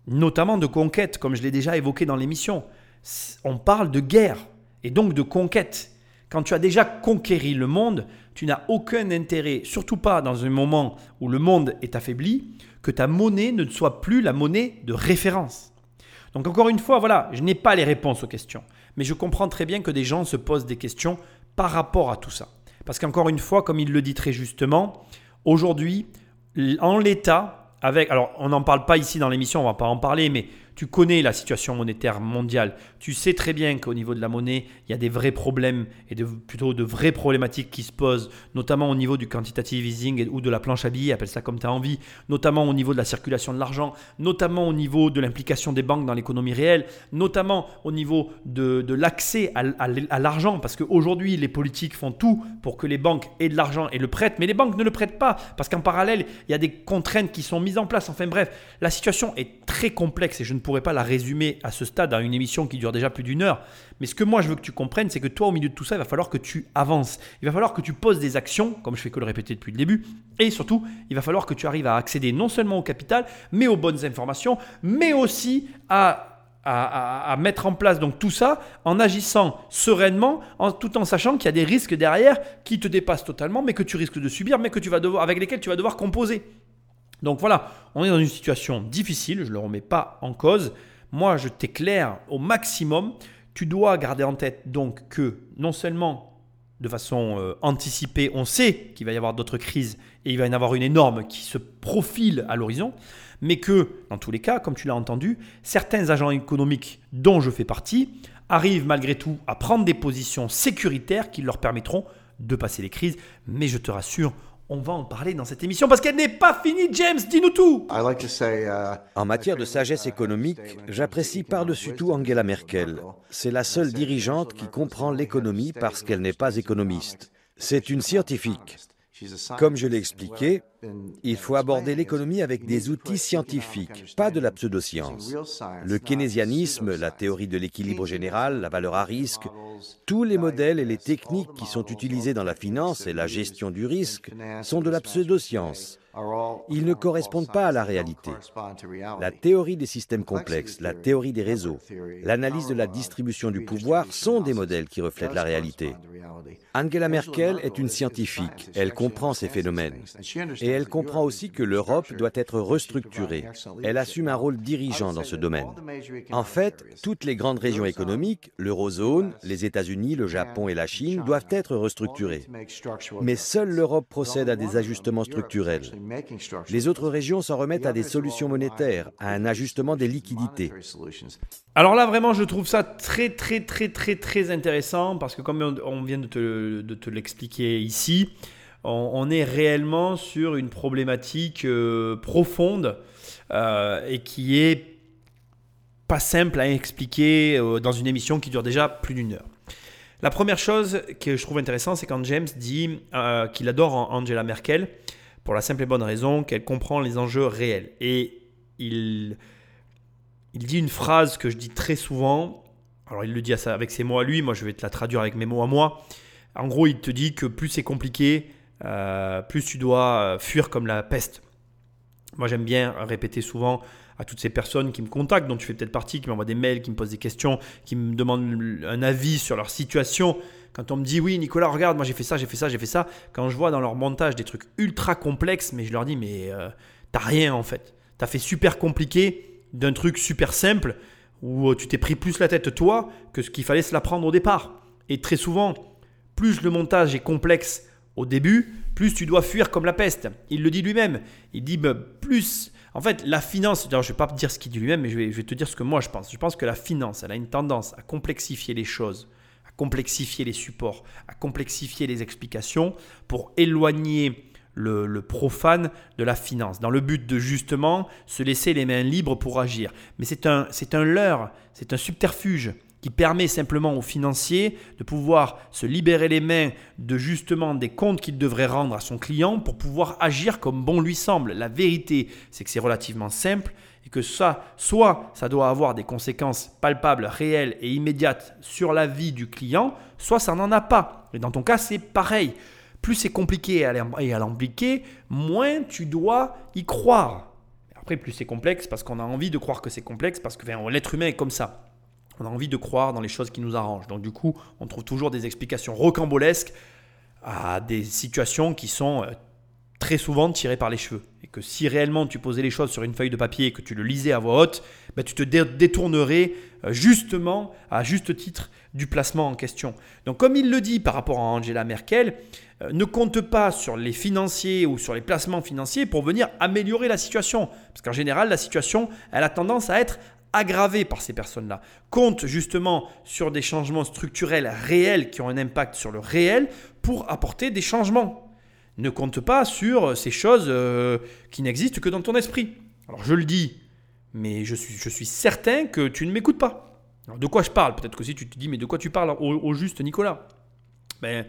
notamment de conquête, comme je l'ai déjà évoqué dans l'émission. On parle de guerre et donc de conquête. Quand tu as déjà conquéri le monde, tu n'as aucun intérêt, surtout pas dans un moment où le monde est affaibli, que ta monnaie ne soit plus la monnaie de référence. Donc encore une fois, voilà, je n'ai pas les réponses aux questions, mais je comprends très bien que des gens se posent des questions par rapport à tout ça. Parce qu'encore une fois, comme il le dit très justement, aujourd'hui, en l'état, avec, alors on n'en parle pas ici dans l'émission, on va pas en parler, mais tu connais la situation monétaire mondiale. Tu sais très bien qu'au niveau de la monnaie, il y a des vrais problèmes et de, plutôt de vraies problématiques qui se posent, notamment au niveau du quantitative easing ou de la planche à billets, appelle ça comme tu as envie, notamment au niveau de la circulation de l'argent, notamment au niveau de l'implication des banques dans l'économie réelle, notamment au niveau de, l'accès à, à l'argent, parce qu'aujourd'hui, les politiques font tout pour que les banques aient de l'argent et le prêtent, mais les banques ne le prêtent pas, parce qu'en parallèle, il y a des contraintes qui sont mises en place. Enfin bref, la situation est très complexe et je ne pourrais pas la résumer à ce stade à une émission qui dure déjà plus d'une heure. Mais ce que moi je veux que tu comprennes, c'est que toi, au milieu de tout ça, il va falloir que tu avances. Il va falloir que tu poses des actions, comme je fais que le répéter depuis le début. Et surtout, il va falloir que tu arrives à accéder non seulement au capital, mais aux bonnes informations, mais aussi à à, mettre en place donc tout ça en agissant sereinement, en, tout en sachant qu'il y a des risques derrière qui te dépassent totalement, mais que tu risques de subir, mais que tu vas devoir, avec lesquels tu vas devoir composer. Donc voilà, on est dans une situation difficile, je ne le remets pas en cause. Moi, je t'éclaire au maximum. Tu dois garder en tête donc que non seulement de façon euh, anticipée, on sait qu'il va y avoir d'autres crises et il va y en avoir une énorme qui se profile à l'horizon, mais que dans tous les cas, comme tu l'as entendu, certains agents économiques dont je fais partie arrivent malgré tout à prendre des positions sécuritaires qui leur permettront de passer les crises. Mais je te rassure, on va en parler dans cette émission parce qu'elle n'est pas finie, James, dis-nous tout. Uh, en matière de sagesse économique, j'apprécie par-dessus tout Angela Merkel. C'est la seule dirigeante qui comprend l'économie parce qu'elle n'est pas économiste. C'est une scientifique. Comme je l'ai expliqué, il faut aborder l'économie avec des outils scientifiques, pas de la pseudoscience. Le keynésianisme, la théorie de l'équilibre général, la valeur à risque, tous les modèles et les techniques qui sont utilisés dans la finance et la gestion du risque sont de la pseudoscience. Ils ne correspondent pas à la réalité. La théorie des systèmes complexes, la théorie des réseaux, l'analyse de la distribution du pouvoir sont des modèles qui reflètent la réalité. Angela Merkel est une scientifique, elle comprend ces phénomènes. Et elle comprend aussi que l'Europe doit être restructurée. Elle assume un rôle dirigeant dans ce domaine. En fait, toutes les grandes régions économiques, l'eurozone, les États-Unis, le Japon et la Chine, doivent être restructurées. Mais seule l'Europe procède à des ajustements structurels. Les autres régions s'en remettent à des solutions monétaires, à un ajustement des liquidités. Alors là, vraiment, je trouve ça très, très, très, très, très intéressant parce que comme on vient de te, l'expliquer ici, on, est réellement sur une problématique euh, profonde euh, et qui est pas simple à expliquer euh, dans une émission qui dure déjà plus d'une heure. La première chose que je trouve intéressante, c'est quand James dit qu'il adore Angela Merkel pour la simple et bonne raison qu'elle comprend les enjeux réels. Et il, il dit une phrase que je dis très souvent. Alors il le dit avec ses mots à lui, moi je vais te la traduire avec mes mots à moi. En gros, il te dit que plus c'est compliqué, euh, plus tu dois fuir comme la peste. Moi, j'aime bien répéter souvent à toutes ces personnes qui me contactent, dont tu fais peut-être partie, qui m'envoient des mails, qui me posent des questions, qui me demandent un avis sur leur situation. Quand on me dit oui, Nicolas, regarde, moi j'ai fait ça, j'ai fait ça, j'ai fait ça. Quand je vois dans leur montage des trucs ultra complexes, mais je leur dis, mais euh, t'as rien en fait. T'as fait super compliqué d'un truc super simple où tu t'es pris plus la tête toi que ce qu'il fallait se la prendre au départ. Et très souvent, plus le montage est complexe au début, plus tu dois fuir comme la peste. Il le dit lui-même. Il dit bah, plus. En fait, la finance, je ne vais pas dire ce qu'il dit lui-même, mais je vais, te dire ce que moi je pense. Je pense que la finance, elle a une tendance à complexifier les choses, complexifier les supports, à complexifier les explications pour éloigner le, profane de la finance, dans le but de justement se laisser les mains libres pour agir. Mais c'est un, c'est un leurre, c'est un subterfuge qui permet simplement aux financiers de pouvoir se libérer les mains de justement des comptes qu'il devrait rendre à son client pour pouvoir agir comme bon lui semble. La vérité, c'est que c'est relativement simple et que ça, soit ça doit avoir des conséquences palpables, réelles et immédiates sur la vie du client, soit ça n'en a pas. Et dans ton cas, c'est pareil. Plus c'est compliqué et à l'impliquer, moins tu dois y croire. Après, plus c'est complexe parce qu'on a envie de croire que c'est complexe parce que l'être humain est comme ça. On a envie de croire dans les choses qui nous arrangent. Donc du coup, on trouve toujours des explications rocambolesques à des situations qui sont euh, très souvent tirées par les cheveux. Et que si réellement tu posais les choses sur une feuille de papier et que tu le lisais à voix haute, ben, tu te détournerais euh, justement, à juste titre, du placement en question. Donc comme il le dit par rapport à Angela Merkel, euh, ne compte pas sur les financiers ou sur les placements financiers pour venir améliorer la situation. Parce qu'en général, la situation, elle a tendance à être aggravé par ces personnes-là. Compte justement sur des changements structurels réels qui ont un impact sur le réel pour apporter des changements. Ne compte pas sur ces choses euh, qui n'existent que dans ton esprit. Alors je le dis, mais je suis, je suis certain que tu ne m'écoutes pas. Alors de quoi je parle? Peut-être que si tu te dis, mais de quoi tu parles au, juste Nicolas? Ben,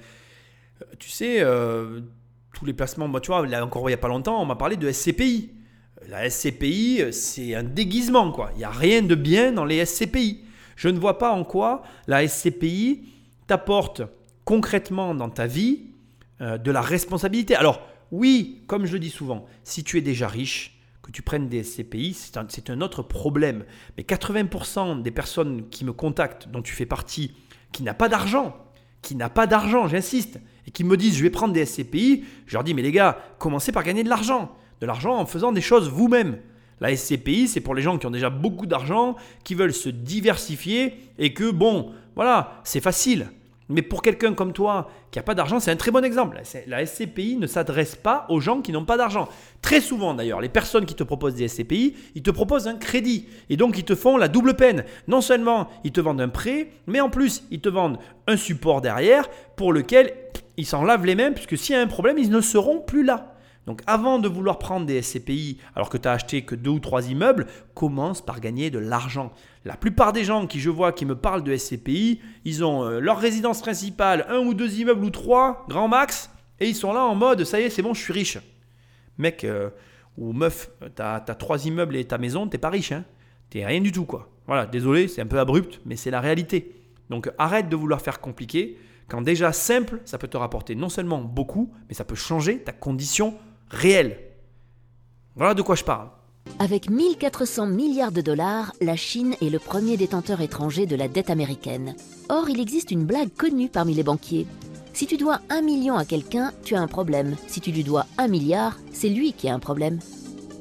Tu sais, euh, tous les placements, bah, tu vois, là encore il n'y a pas longtemps, on m'a parlé de SCPI la SCPI, c'est un déguisement, quoi. Il n'y a rien de bien dans les SCPI. Je ne vois pas en quoi la SCPI t'apporte concrètement dans ta vie euh, de la responsabilité. Alors, oui, comme je le dis souvent, si tu es déjà riche, que tu prennes des SCPI, c'est un, un, autre problème. Mais 80% des personnes qui me contactent, dont tu fais partie, qui n'a pas d'argent, qui n'a pas d'argent, j'insiste, et qui me disent je vais prendre des SCPI, je leur dis mais les gars, commencez par gagner de l'argent de l'argent en faisant des choses vous-même. La SCPI, c'est pour les gens qui ont déjà beaucoup d'argent, qui veulent se diversifier et que, bon, voilà, c'est facile. Mais pour quelqu'un comme toi qui n'a pas d'argent, c'est un très bon exemple. La SCPI ne s'adresse pas aux gens qui n'ont pas d'argent. Très souvent d'ailleurs, les personnes qui te proposent des SCPI, ils te proposent un crédit. Et donc ils te font la double peine. Non seulement ils te vendent un prêt, mais en plus ils te vendent un support derrière pour lequel ils s'en lavent les mains, puisque s'il y a un problème, ils ne seront plus là. Donc avant de vouloir prendre des SCPI alors que tu as acheté que deux ou trois immeubles, commence par gagner de l'argent. La plupart des gens qui je vois qui me parlent de SCPI, ils ont euh, leur résidence principale, un ou deux immeubles ou trois, grand max, et ils sont là en mode ça y est, c'est bon, je suis riche. Mec euh, ou meuf, tu as, trois immeubles et ta maison, t'es pas riche. Hein t'es rien du tout quoi. Voilà, désolé, c'est un peu abrupt, mais c'est la réalité. Donc arrête de vouloir faire compliqué. Quand déjà simple, ça peut te rapporter non seulement beaucoup, mais ça peut changer ta condition réel. Voilà de quoi je parle. Avec 1400 milliards de dollars, la Chine est le premier détenteur étranger de la dette américaine. Or, il existe une blague connue parmi les banquiers. Si tu dois un million à quelqu'un, tu as un problème. Si tu lui dois un milliard, c'est lui qui a un problème.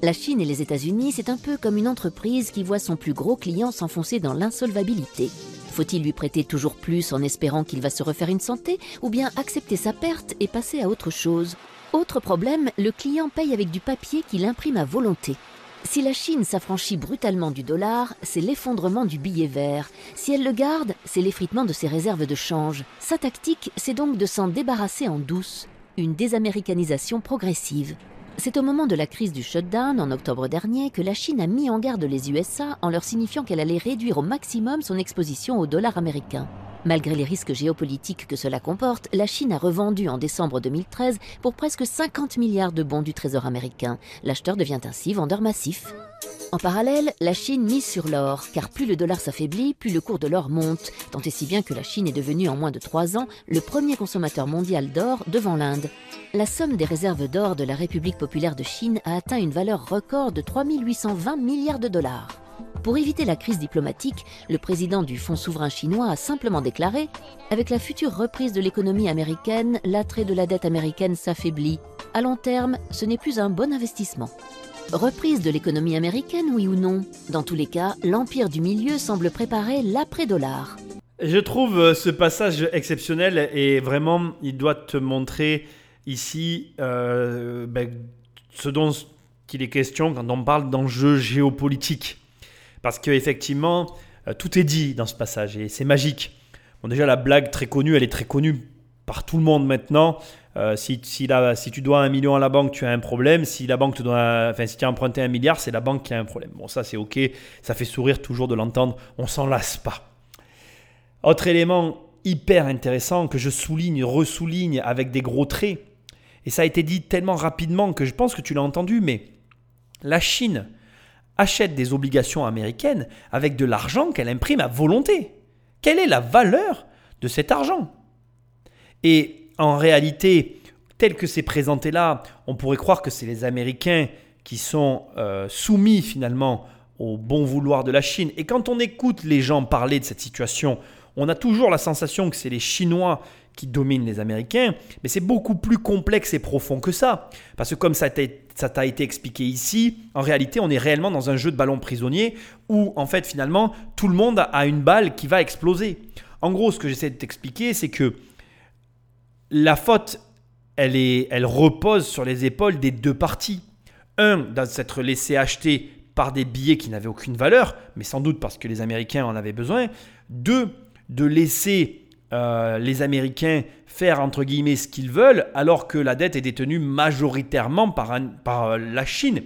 La Chine et les États-Unis, c'est un peu comme une entreprise qui voit son plus gros client s'enfoncer dans l'insolvabilité. Faut-il lui prêter toujours plus en espérant qu'il va se refaire une santé, ou bien accepter sa perte et passer à autre chose? Autre problème, le client paye avec du papier qu'il imprime à volonté. Si la Chine s'affranchit brutalement du dollar, c'est l'effondrement du billet vert. Si elle le garde, c'est l'effritement de ses réserves de change. Sa tactique, c'est donc de s'en débarrasser en douce, une désaméricanisation progressive. C'est au moment de la crise du shutdown en octobre dernier que la Chine a mis en garde les USA en leur signifiant qu'elle allait réduire au maximum son exposition au dollar américain. Malgré les risques géopolitiques que cela comporte, la Chine a revendu en décembre 2013 pour presque 50 milliards de bons du Trésor américain. L'acheteur devient ainsi vendeur massif. En parallèle, la Chine mise sur l'or, car plus le dollar s'affaiblit, plus le cours de l'or monte, tant et si bien que la Chine est devenue en moins de trois ans le premier consommateur mondial d'or devant l'Inde. La somme des réserves d'or de la République populaire de Chine a atteint une valeur record de 3820 milliards de dollars. Pour éviter la crise diplomatique, le président du Fonds souverain chinois a simplement déclaré Avec la future reprise de l'économie américaine, l'attrait de la dette américaine s'affaiblit. À long terme, ce n'est plus un bon investissement. Reprise de l'économie américaine, oui ou non? Dans tous les cas, l'empire du milieu semble préparer l'après-dollar. Je trouve euh, ce passage exceptionnel et vraiment, il doit te montrer ici euh, ben, ce dont il est question quand on parle d'enjeux géopolitiques. Parce qu'effectivement, euh, tout est dit dans ce passage et c'est magique. Bon, déjà, la blague très connue, elle est très connue par tout le monde maintenant. Euh, si, si, tu dois un million à la banque, tu as un problème. Si la banque te doit, enfin, si tu as emprunté un milliard, c'est la banque qui a un problème. Bon, ça c'est ok, ça fait sourire toujours de l'entendre. On s'en lasse pas. Autre élément hyper intéressant que je souligne, ressouligne avec des gros traits, et ça a été dit tellement rapidement que je pense que tu l'as entendu, mais la Chine achète des obligations américaines avec de l'argent qu'elle imprime à volonté. Quelle est la valeur de cet argent? Et en réalité, tel que c'est présenté là, on pourrait croire que c'est les Américains qui sont euh, soumis finalement au bon vouloir de la Chine. Et quand on écoute les gens parler de cette situation, on a toujours la sensation que c'est les Chinois qui dominent les Américains, mais c'est beaucoup plus complexe et profond que ça. Parce que comme ça t'a été expliqué ici, en réalité, on est réellement dans un jeu de ballon prisonnier où, en fait, finalement, tout le monde a une balle qui va exploser. En gros, ce que j'essaie de t'expliquer, c'est que la faute, elle, est, elle repose sur les épaules des deux parties. Un, d'être laissé acheter par des billets qui n'avaient aucune valeur, mais sans doute parce que les Américains en avaient besoin. Deux, de laisser euh, les Américains faire entre guillemets ce qu'ils veulent, alors que la dette est détenue majoritairement par, euh, la Chine.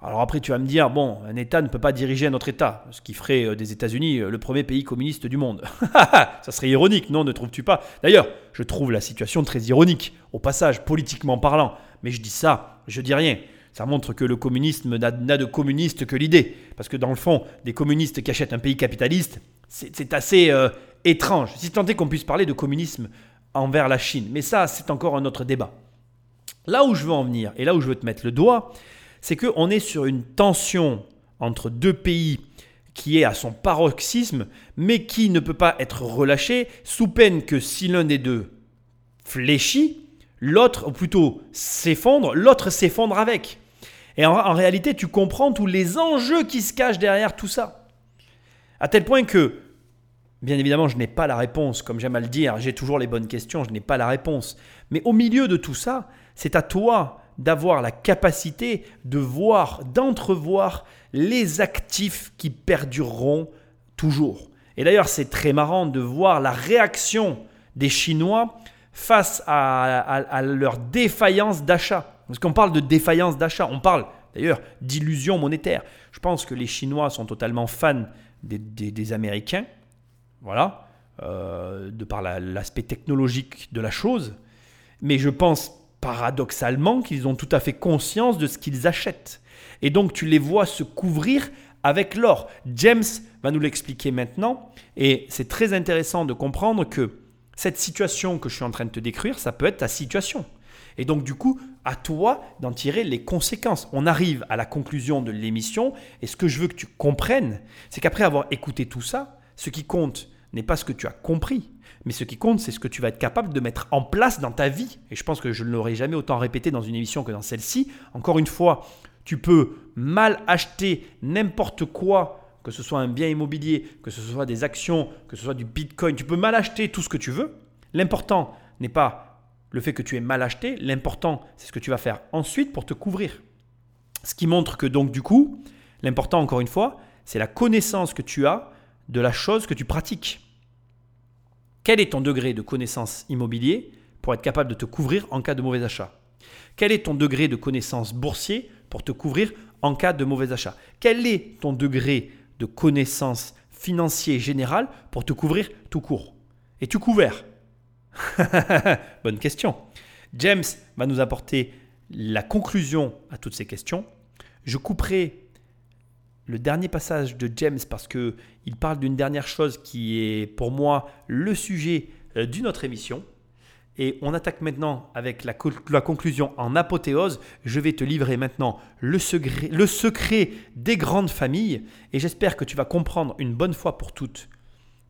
Alors après, tu vas me dire, bon, un État ne peut pas diriger un autre État, ce qui ferait euh, des États-Unis le premier pays communiste du monde. [LAUGHS] Ça serait ironique, non, ne trouves-tu pas? D'ailleurs, je trouve la situation très ironique, au passage, politiquement parlant. Mais je dis ça, je dis rien. Ça montre que le communisme n'a de communiste que l'idée. Parce que dans le fond, des communistes qui achètent un pays capitaliste, c'est assez étrange. Si tant est qu'on puisse parler de communisme envers la Chine. Mais ça, c'est encore un autre débat. Là où je veux en venir, et là où je veux te mettre le doigt, c'est qu'on est sur une tension entre deux pays qui est à son paroxysme, mais qui ne peut pas être relâché, sous peine que si l'un des deux fléchit, l'autre, ou plutôt s'effondre, l'autre s'effondre avec. Et en, en, réalité, tu comprends tous les enjeux qui se cachent derrière tout ça. À tel point que, bien évidemment, je n'ai pas la réponse, comme j'aime à le dire, j'ai toujours les bonnes questions, je n'ai pas la réponse. Mais au milieu de tout ça, c'est à toi d'avoir la capacité de voir, d'entrevoir les actifs qui perdureront toujours. Et d'ailleurs, c'est très marrant de voir la réaction des Chinois face à, leur défaillance d'achat. Parce qu'on parle de défaillance d'achat, on parle d'ailleurs d'illusion monétaire. Je pense que les Chinois sont totalement fans des, Américains, voilà, euh, de par l'aspect technologique de la chose. Mais je pense paradoxalement qu'ils ont tout à fait conscience de ce qu'ils achètent. Et donc tu les vois se couvrir avec l'or. James va nous l'expliquer maintenant. Et c'est très intéressant de comprendre que cette situation que je suis en train de te décrire, ça peut être ta situation. Et donc du coup, à toi d'en tirer les conséquences. On arrive à la conclusion de l'émission et ce que je veux que tu comprennes, c'est qu'après avoir écouté tout ça, ce qui compte n'est pas ce que tu as compris, mais ce qui compte, c'est ce que tu vas être capable de mettre en place dans ta vie. Et je pense que je ne l'aurais jamais autant répété dans une émission que dans celle-ci. Encore une fois, tu peux mal acheter n'importe quoi, que ce soit un bien immobilier, que ce soit des actions, que ce soit du bitcoin. Tu peux mal acheter tout ce que tu veux. L'important n'est pas le fait que tu aies mal acheté. L'important, c'est ce que tu vas faire ensuite pour te couvrir. Ce qui montre que donc du coup, l'important encore une fois, c'est la connaissance que tu as de la chose que tu pratiques. Quel est ton degré de connaissance immobilier pour être capable de te couvrir en cas de mauvais achat? Quel est ton degré de connaissance boursier pour te couvrir en cas de mauvais achat? Quel est ton degré de connaissance financier général pour te couvrir tout court? Es-tu couvert? [LAUGHS] Bonne question. James va nous apporter la conclusion à toutes ces questions. Je couperai le dernier passage de James parce que il parle d'une dernière chose qui est pour moi le sujet euh, d'une autre émission. Et on attaque maintenant avec la, conclusion en apothéose. Je vais te livrer maintenant le secret, le secret des grandes familles. Et j'espère que tu vas comprendre une bonne fois pour toutes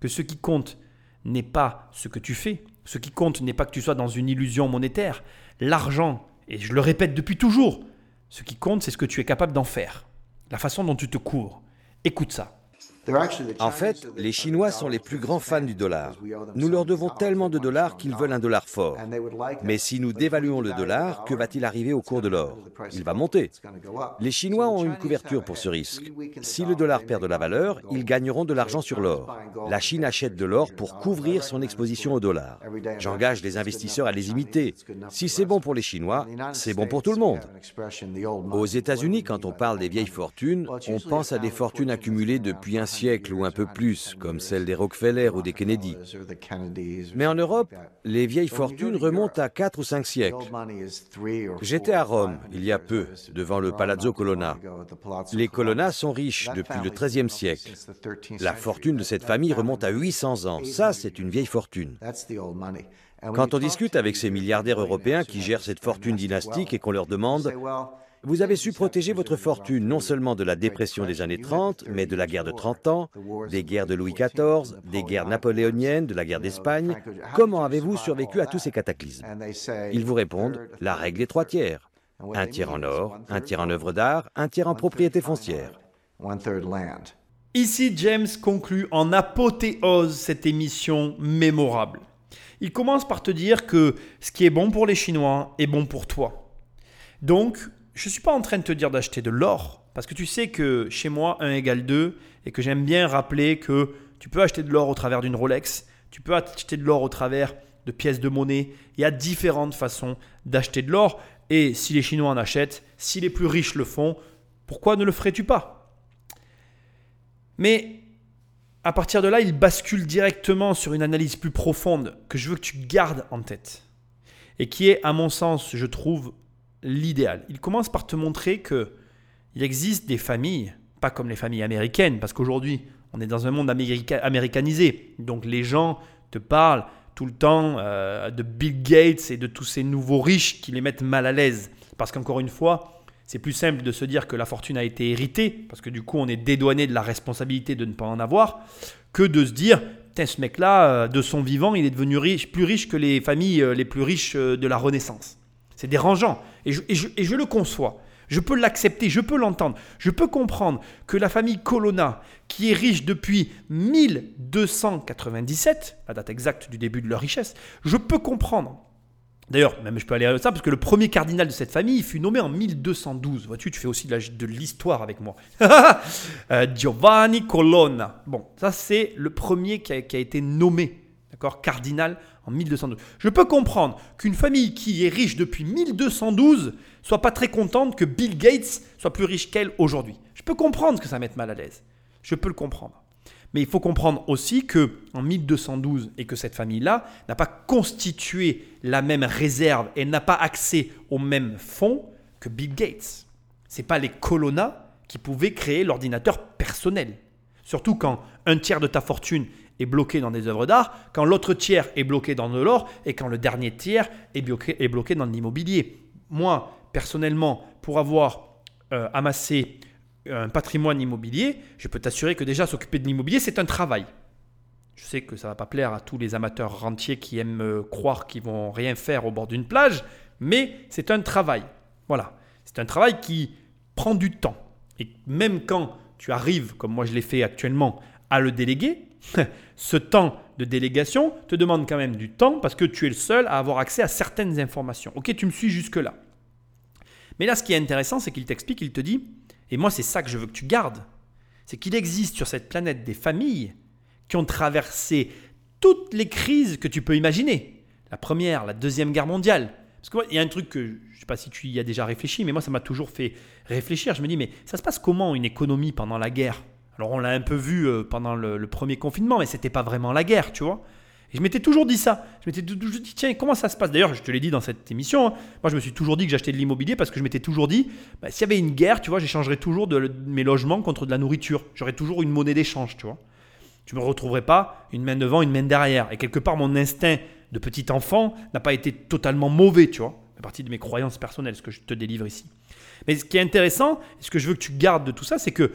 que ce qui compte n'est pas ce que tu fais. Ce qui compte n'est pas que tu sois dans une illusion monétaire. L'argent, et je le répète depuis toujours, ce qui compte c'est ce que tu es capable d'en faire. La façon dont tu te cours. Écoute ça. En fait, les Chinois sont les plus grands fans du dollar. Nous leur devons tellement de dollars qu'ils veulent un dollar fort. Mais si nous dévaluons le dollar, que va-t-il arriver au cours de l'or Il va monter. Les Chinois ont une couverture pour ce risque. Si le dollar perd de la valeur, ils gagneront de l'argent sur l'or. La Chine achète de l'or pour couvrir son exposition au dollar. J'engage les investisseurs à les imiter. Si c'est bon pour les Chinois, c'est bon pour tout le monde. Aux États-Unis, quand on parle des vieilles fortunes, on pense à des fortunes accumulées depuis un siècle ou un peu plus, comme celle des Rockefeller ou des Kennedy. Mais en Europe, les vieilles fortunes remontent à 4 ou 5 siècles. J'étais à Rome il y a peu, devant le Palazzo Colonna. Les Colonna sont riches depuis le XIIIe siècle. La fortune de cette famille remonte à 800 ans. Ça, c'est une vieille fortune. Quand on discute avec ces milliardaires européens qui gèrent cette fortune dynastique et qu'on leur demande vous avez su protéger votre fortune non seulement de la dépression des années 30, mais de la guerre de 30 ans, des guerres de Louis XIV, des guerres napoléoniennes, de la guerre d'Espagne. Comment avez-vous survécu à tous ces cataclysmes? Ils vous répondent, la règle est trois tiers. Un tiers en or, un tiers en œuvre d'art, un tiers en propriété foncière. Ici, James conclut en apothéose cette émission mémorable. Il commence par te dire que ce qui est bon pour les Chinois est bon pour toi. Donc, je ne suis pas en train de te dire d'acheter de l'or, parce que tu sais que chez moi, 1 égale 2, et que j'aime bien rappeler que tu peux acheter de l'or au travers d'une Rolex, tu peux acheter de l'or au travers de pièces de monnaie. Il y a différentes façons d'acheter de l'or, et si les Chinois en achètent, si les plus riches le font, pourquoi ne le ferais-tu pas? Mais à partir de là, il bascule directement sur une analyse plus profonde que je veux que tu gardes en tête, et qui est, à mon sens, je trouve, l'idéal. Il commence par te montrer que il existe des familles, pas comme les familles américaines, parce qu'aujourd'hui, on est dans un monde américanisé. Donc les gens te parlent tout le temps euh, de Bill Gates et de tous ces nouveaux riches qui les mettent mal à l'aise. Parce qu'encore une fois, c'est plus simple de se dire que la fortune a été héritée, parce que du coup on est dédouané de la responsabilité de ne pas en avoir, que de se dire, ce mec-là, euh, de son vivant, il est devenu riche, plus riche que les familles euh, les plus riches de la Renaissance. C'est dérangeant. Et je, le conçois. Je peux l'accepter, je peux l'entendre. Je peux comprendre que la famille Colonna, qui est riche depuis 1297, la date exacte du début de leur richesse, je peux comprendre. D'ailleurs, même je peux aller à ça, parce que le premier cardinal de cette famille fut nommé en 1212. Vois-tu, tu fais aussi de l'histoire avec moi. [LAUGHS] Euh, Giovanni Colonna. Bon, ça c'est le premier qui a, qui a été nommé, d'accord, cardinal en 1212. Je peux comprendre qu'une famille qui est riche depuis 1212 soit pas très contente que Bill Gates soit plus riche qu'elle aujourd'hui. Je peux comprendre que ça mette mal à l'aise. Je peux le comprendre. Mais il faut comprendre aussi que en 1212 et que cette famille-là n'a pas constitué la même réserve et n'a pas accès aux mêmes fonds que Bill Gates. C'est pas les colonna qui pouvaient créer l'ordinateur personnel. Surtout quand un tiers de ta fortune bloqué dans des œuvres d'art, quand l'autre tiers est bloqué dans de l'or et quand le dernier tiers est bloqué, est bloqué dans l'immobilier. Moi, personnellement, pour avoir euh, amassé un patrimoine immobilier, je peux t'assurer que déjà s'occuper de l'immobilier, c'est un travail. Je sais que ça va pas plaire à tous les amateurs rentiers qui aiment euh, croire qu'ils vont rien faire au bord d'une plage, mais c'est un travail. Voilà, c'est un travail qui prend du temps. Et même quand tu arrives, comme moi je l'ai fait actuellement, à le déléguer, [LAUGHS] ce temps de délégation te demande quand même du temps parce que tu es le seul à avoir accès à certaines informations. Ok, tu me suis jusque-là. Mais là, ce qui est intéressant, c'est qu'il t'explique, il te dit, et moi c'est ça que je veux que tu gardes, c'est qu'il existe sur cette planète des familles qui ont traversé toutes les crises que tu peux imaginer. La première, la deuxième guerre mondiale. Parce qu'il y a un truc que je ne sais pas si tu y as déjà réfléchi, mais moi ça m'a toujours fait réfléchir. Je me dis, mais ça se passe comment une économie pendant la guerre? Alors on l'a un peu vu euh, pendant le, premier confinement, mais c'était pas vraiment la guerre, tu vois. Et je m'étais toujours dit ça. Je m'étais toujours dit, tiens, comment ça se passe? D'ailleurs, je te l'ai dit dans cette émission. hein. Moi, je me suis toujours dit que j'achetais de l'immobilier parce que je m'étais toujours dit, bah, s'il y avait une guerre, tu vois, j'échangerais toujours de, mes logements contre de la nourriture. J'aurais toujours une monnaie d'échange, tu vois. Tu me retrouverais pas une main devant, une main derrière. Et quelque part, mon instinct de petit enfant n'a pas été totalement mauvais, tu vois. C'est partie de mes croyances personnelles, ce que je te délivre ici. Mais ce qui est intéressant, ce que je veux que tu gardes de tout ça, c'est que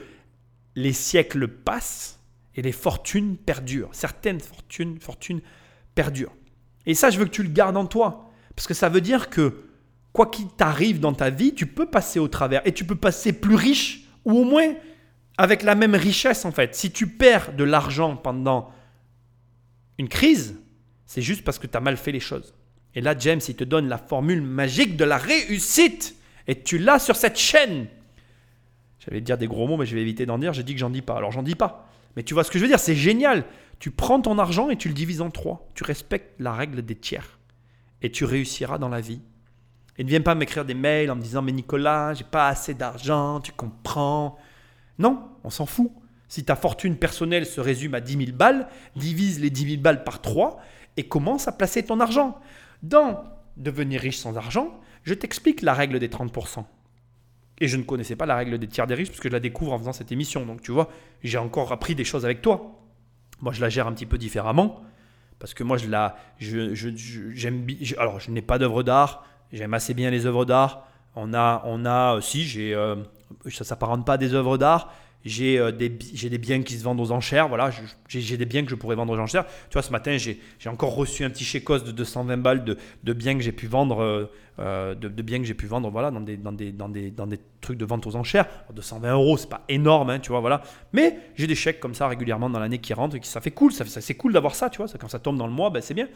les siècles passent et les fortunes perdurent. Certaines fortunes, fortunes perdurent. Et ça, je veux que tu le gardes en toi. Parce que ça veut dire que quoi qu'il t'arrive dans ta vie, tu peux passer au travers. Et tu peux passer plus riche, ou au moins avec la même richesse en fait. Si tu perds de l'argent pendant une crise, c'est juste parce que tu as mal fait les choses. Et là, James, il te donne la formule magique de la réussite. Et tu l'as sur cette chaîne. J'allais dire des gros mots, mais je vais éviter d'en dire. J'ai dit que j'en dis pas. Alors, j'en dis pas. Mais tu vois ce que je veux dire? C'est génial. Tu prends ton argent et tu le divises en trois. Tu respectes la règle des tiers. Et tu réussiras dans la vie. Et ne viens pas m'écrire des mails en me disant Mais Nicolas, j'ai pas assez d'argent, tu comprends? Non, on s'en fout. Si ta fortune personnelle se résume à 10 000 balles, divise les 10 000 balles par 3 et commence à placer ton argent. Dans Devenir riche sans argent, je t'explique la règle des 30%. Et je ne connaissais pas la règle des tiers des riches parce que je la découvre en faisant cette émission. Donc tu vois, j'ai encore appris des choses avec toi. Moi, je la gère un petit peu différemment parce que moi, je la, je, je- alors je n'ai pas d'œuvre d'art. J'aime assez bien les œuvres d'art. On a, on a, euh, si j'ai, euh, ça s'apparente pas à des œuvres d'art. J'ai euh, j'ai des biens qui se vendent aux enchères. Voilà, j'ai, des biens que je pourrais vendre aux enchères. Tu vois, ce matin, j'ai, encore reçu un petit chécos de 220 balles de, biens que j'ai pu vendre, euh, euh, de, biens que j'ai pu vendre, voilà, dans des, trucs de vente aux enchères. Alors, 220 euros, c'est pas énorme, hein, tu vois, voilà. Mais j'ai des chèques comme ça régulièrement dans l'année qui rentrent et ça fait cool. C'est cool d'avoir ça, tu vois. Quand ça tombe dans le mois, ben, c'est bien.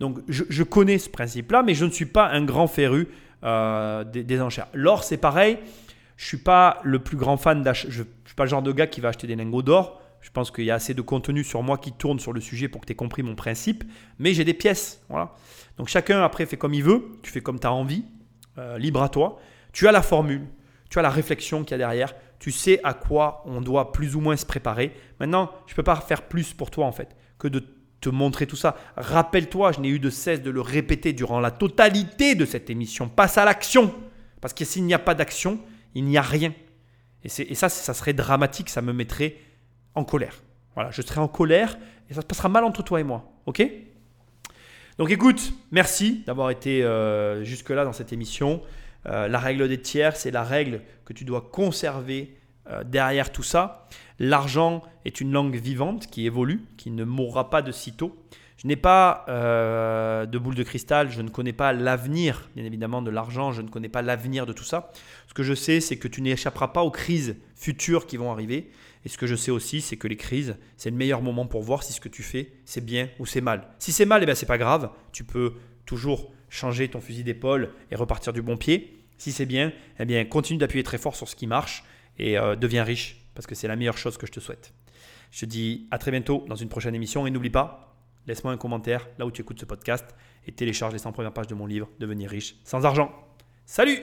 Donc, je, connais ce principe-là, mais je ne suis pas un grand féru des enchères. L'or, c'est pareil. Je suis pas le plus grand fan d'achat. Je, suis pas le genre de gars qui va acheter des lingots d'or. Je pense qu'il y a assez de contenu sur moi qui tourne sur le sujet pour que tu aies compris mon principe. Mais j'ai des pièces. Voilà. Donc chacun après fait comme il veut. Tu fais comme tu as envie. Euh, libre à toi. Tu as la formule. Tu as la réflexion qu'il y a derrière. Tu sais à quoi on doit plus ou moins se préparer. Maintenant, je ne peux pas faire plus pour toi en fait que de te montrer tout ça. Rappelle-toi, je n'ai eu de cesse de le répéter durant la totalité de cette émission. Passe à l'action. Parce que s'il n'y a pas d'action, il n'y a rien. Et, et ça, ça serait dramatique, ça me mettrait en colère. Voilà, je serai en colère et ça se passera mal entre toi et moi. Ok? Donc écoute, merci d'avoir été euh, jusque-là dans cette émission. Euh, la règle des tiers, c'est la règle que tu dois conserver euh, derrière tout ça. L'argent est une langue vivante qui évolue, qui ne mourra pas de sitôt. Je n'ai pas euh, de boule de cristal, je ne connais pas l'avenir, bien évidemment, de l'argent, je ne connais pas l'avenir de tout ça. Ce que je sais, c'est que tu n'échapperas pas aux crises futures qui vont arriver. Et ce que je sais aussi, c'est que les crises, c'est le meilleur moment pour voir si ce que tu fais, c'est bien ou c'est mal. Si c'est mal, eh ben, c'est pas grave. Tu peux toujours changer ton fusil d'épaule et repartir du bon pied. Si c'est bien, eh bien, continue d'appuyer très fort sur ce qui marche et euh, deviens riche parce que c'est la meilleure chose que je te souhaite. Je te dis à très bientôt dans une prochaine émission et n'oublie pas, laisse-moi un commentaire là où tu écoutes ce podcast et télécharge les 100 premières pages de mon livre Devenir riche sans argent. Salut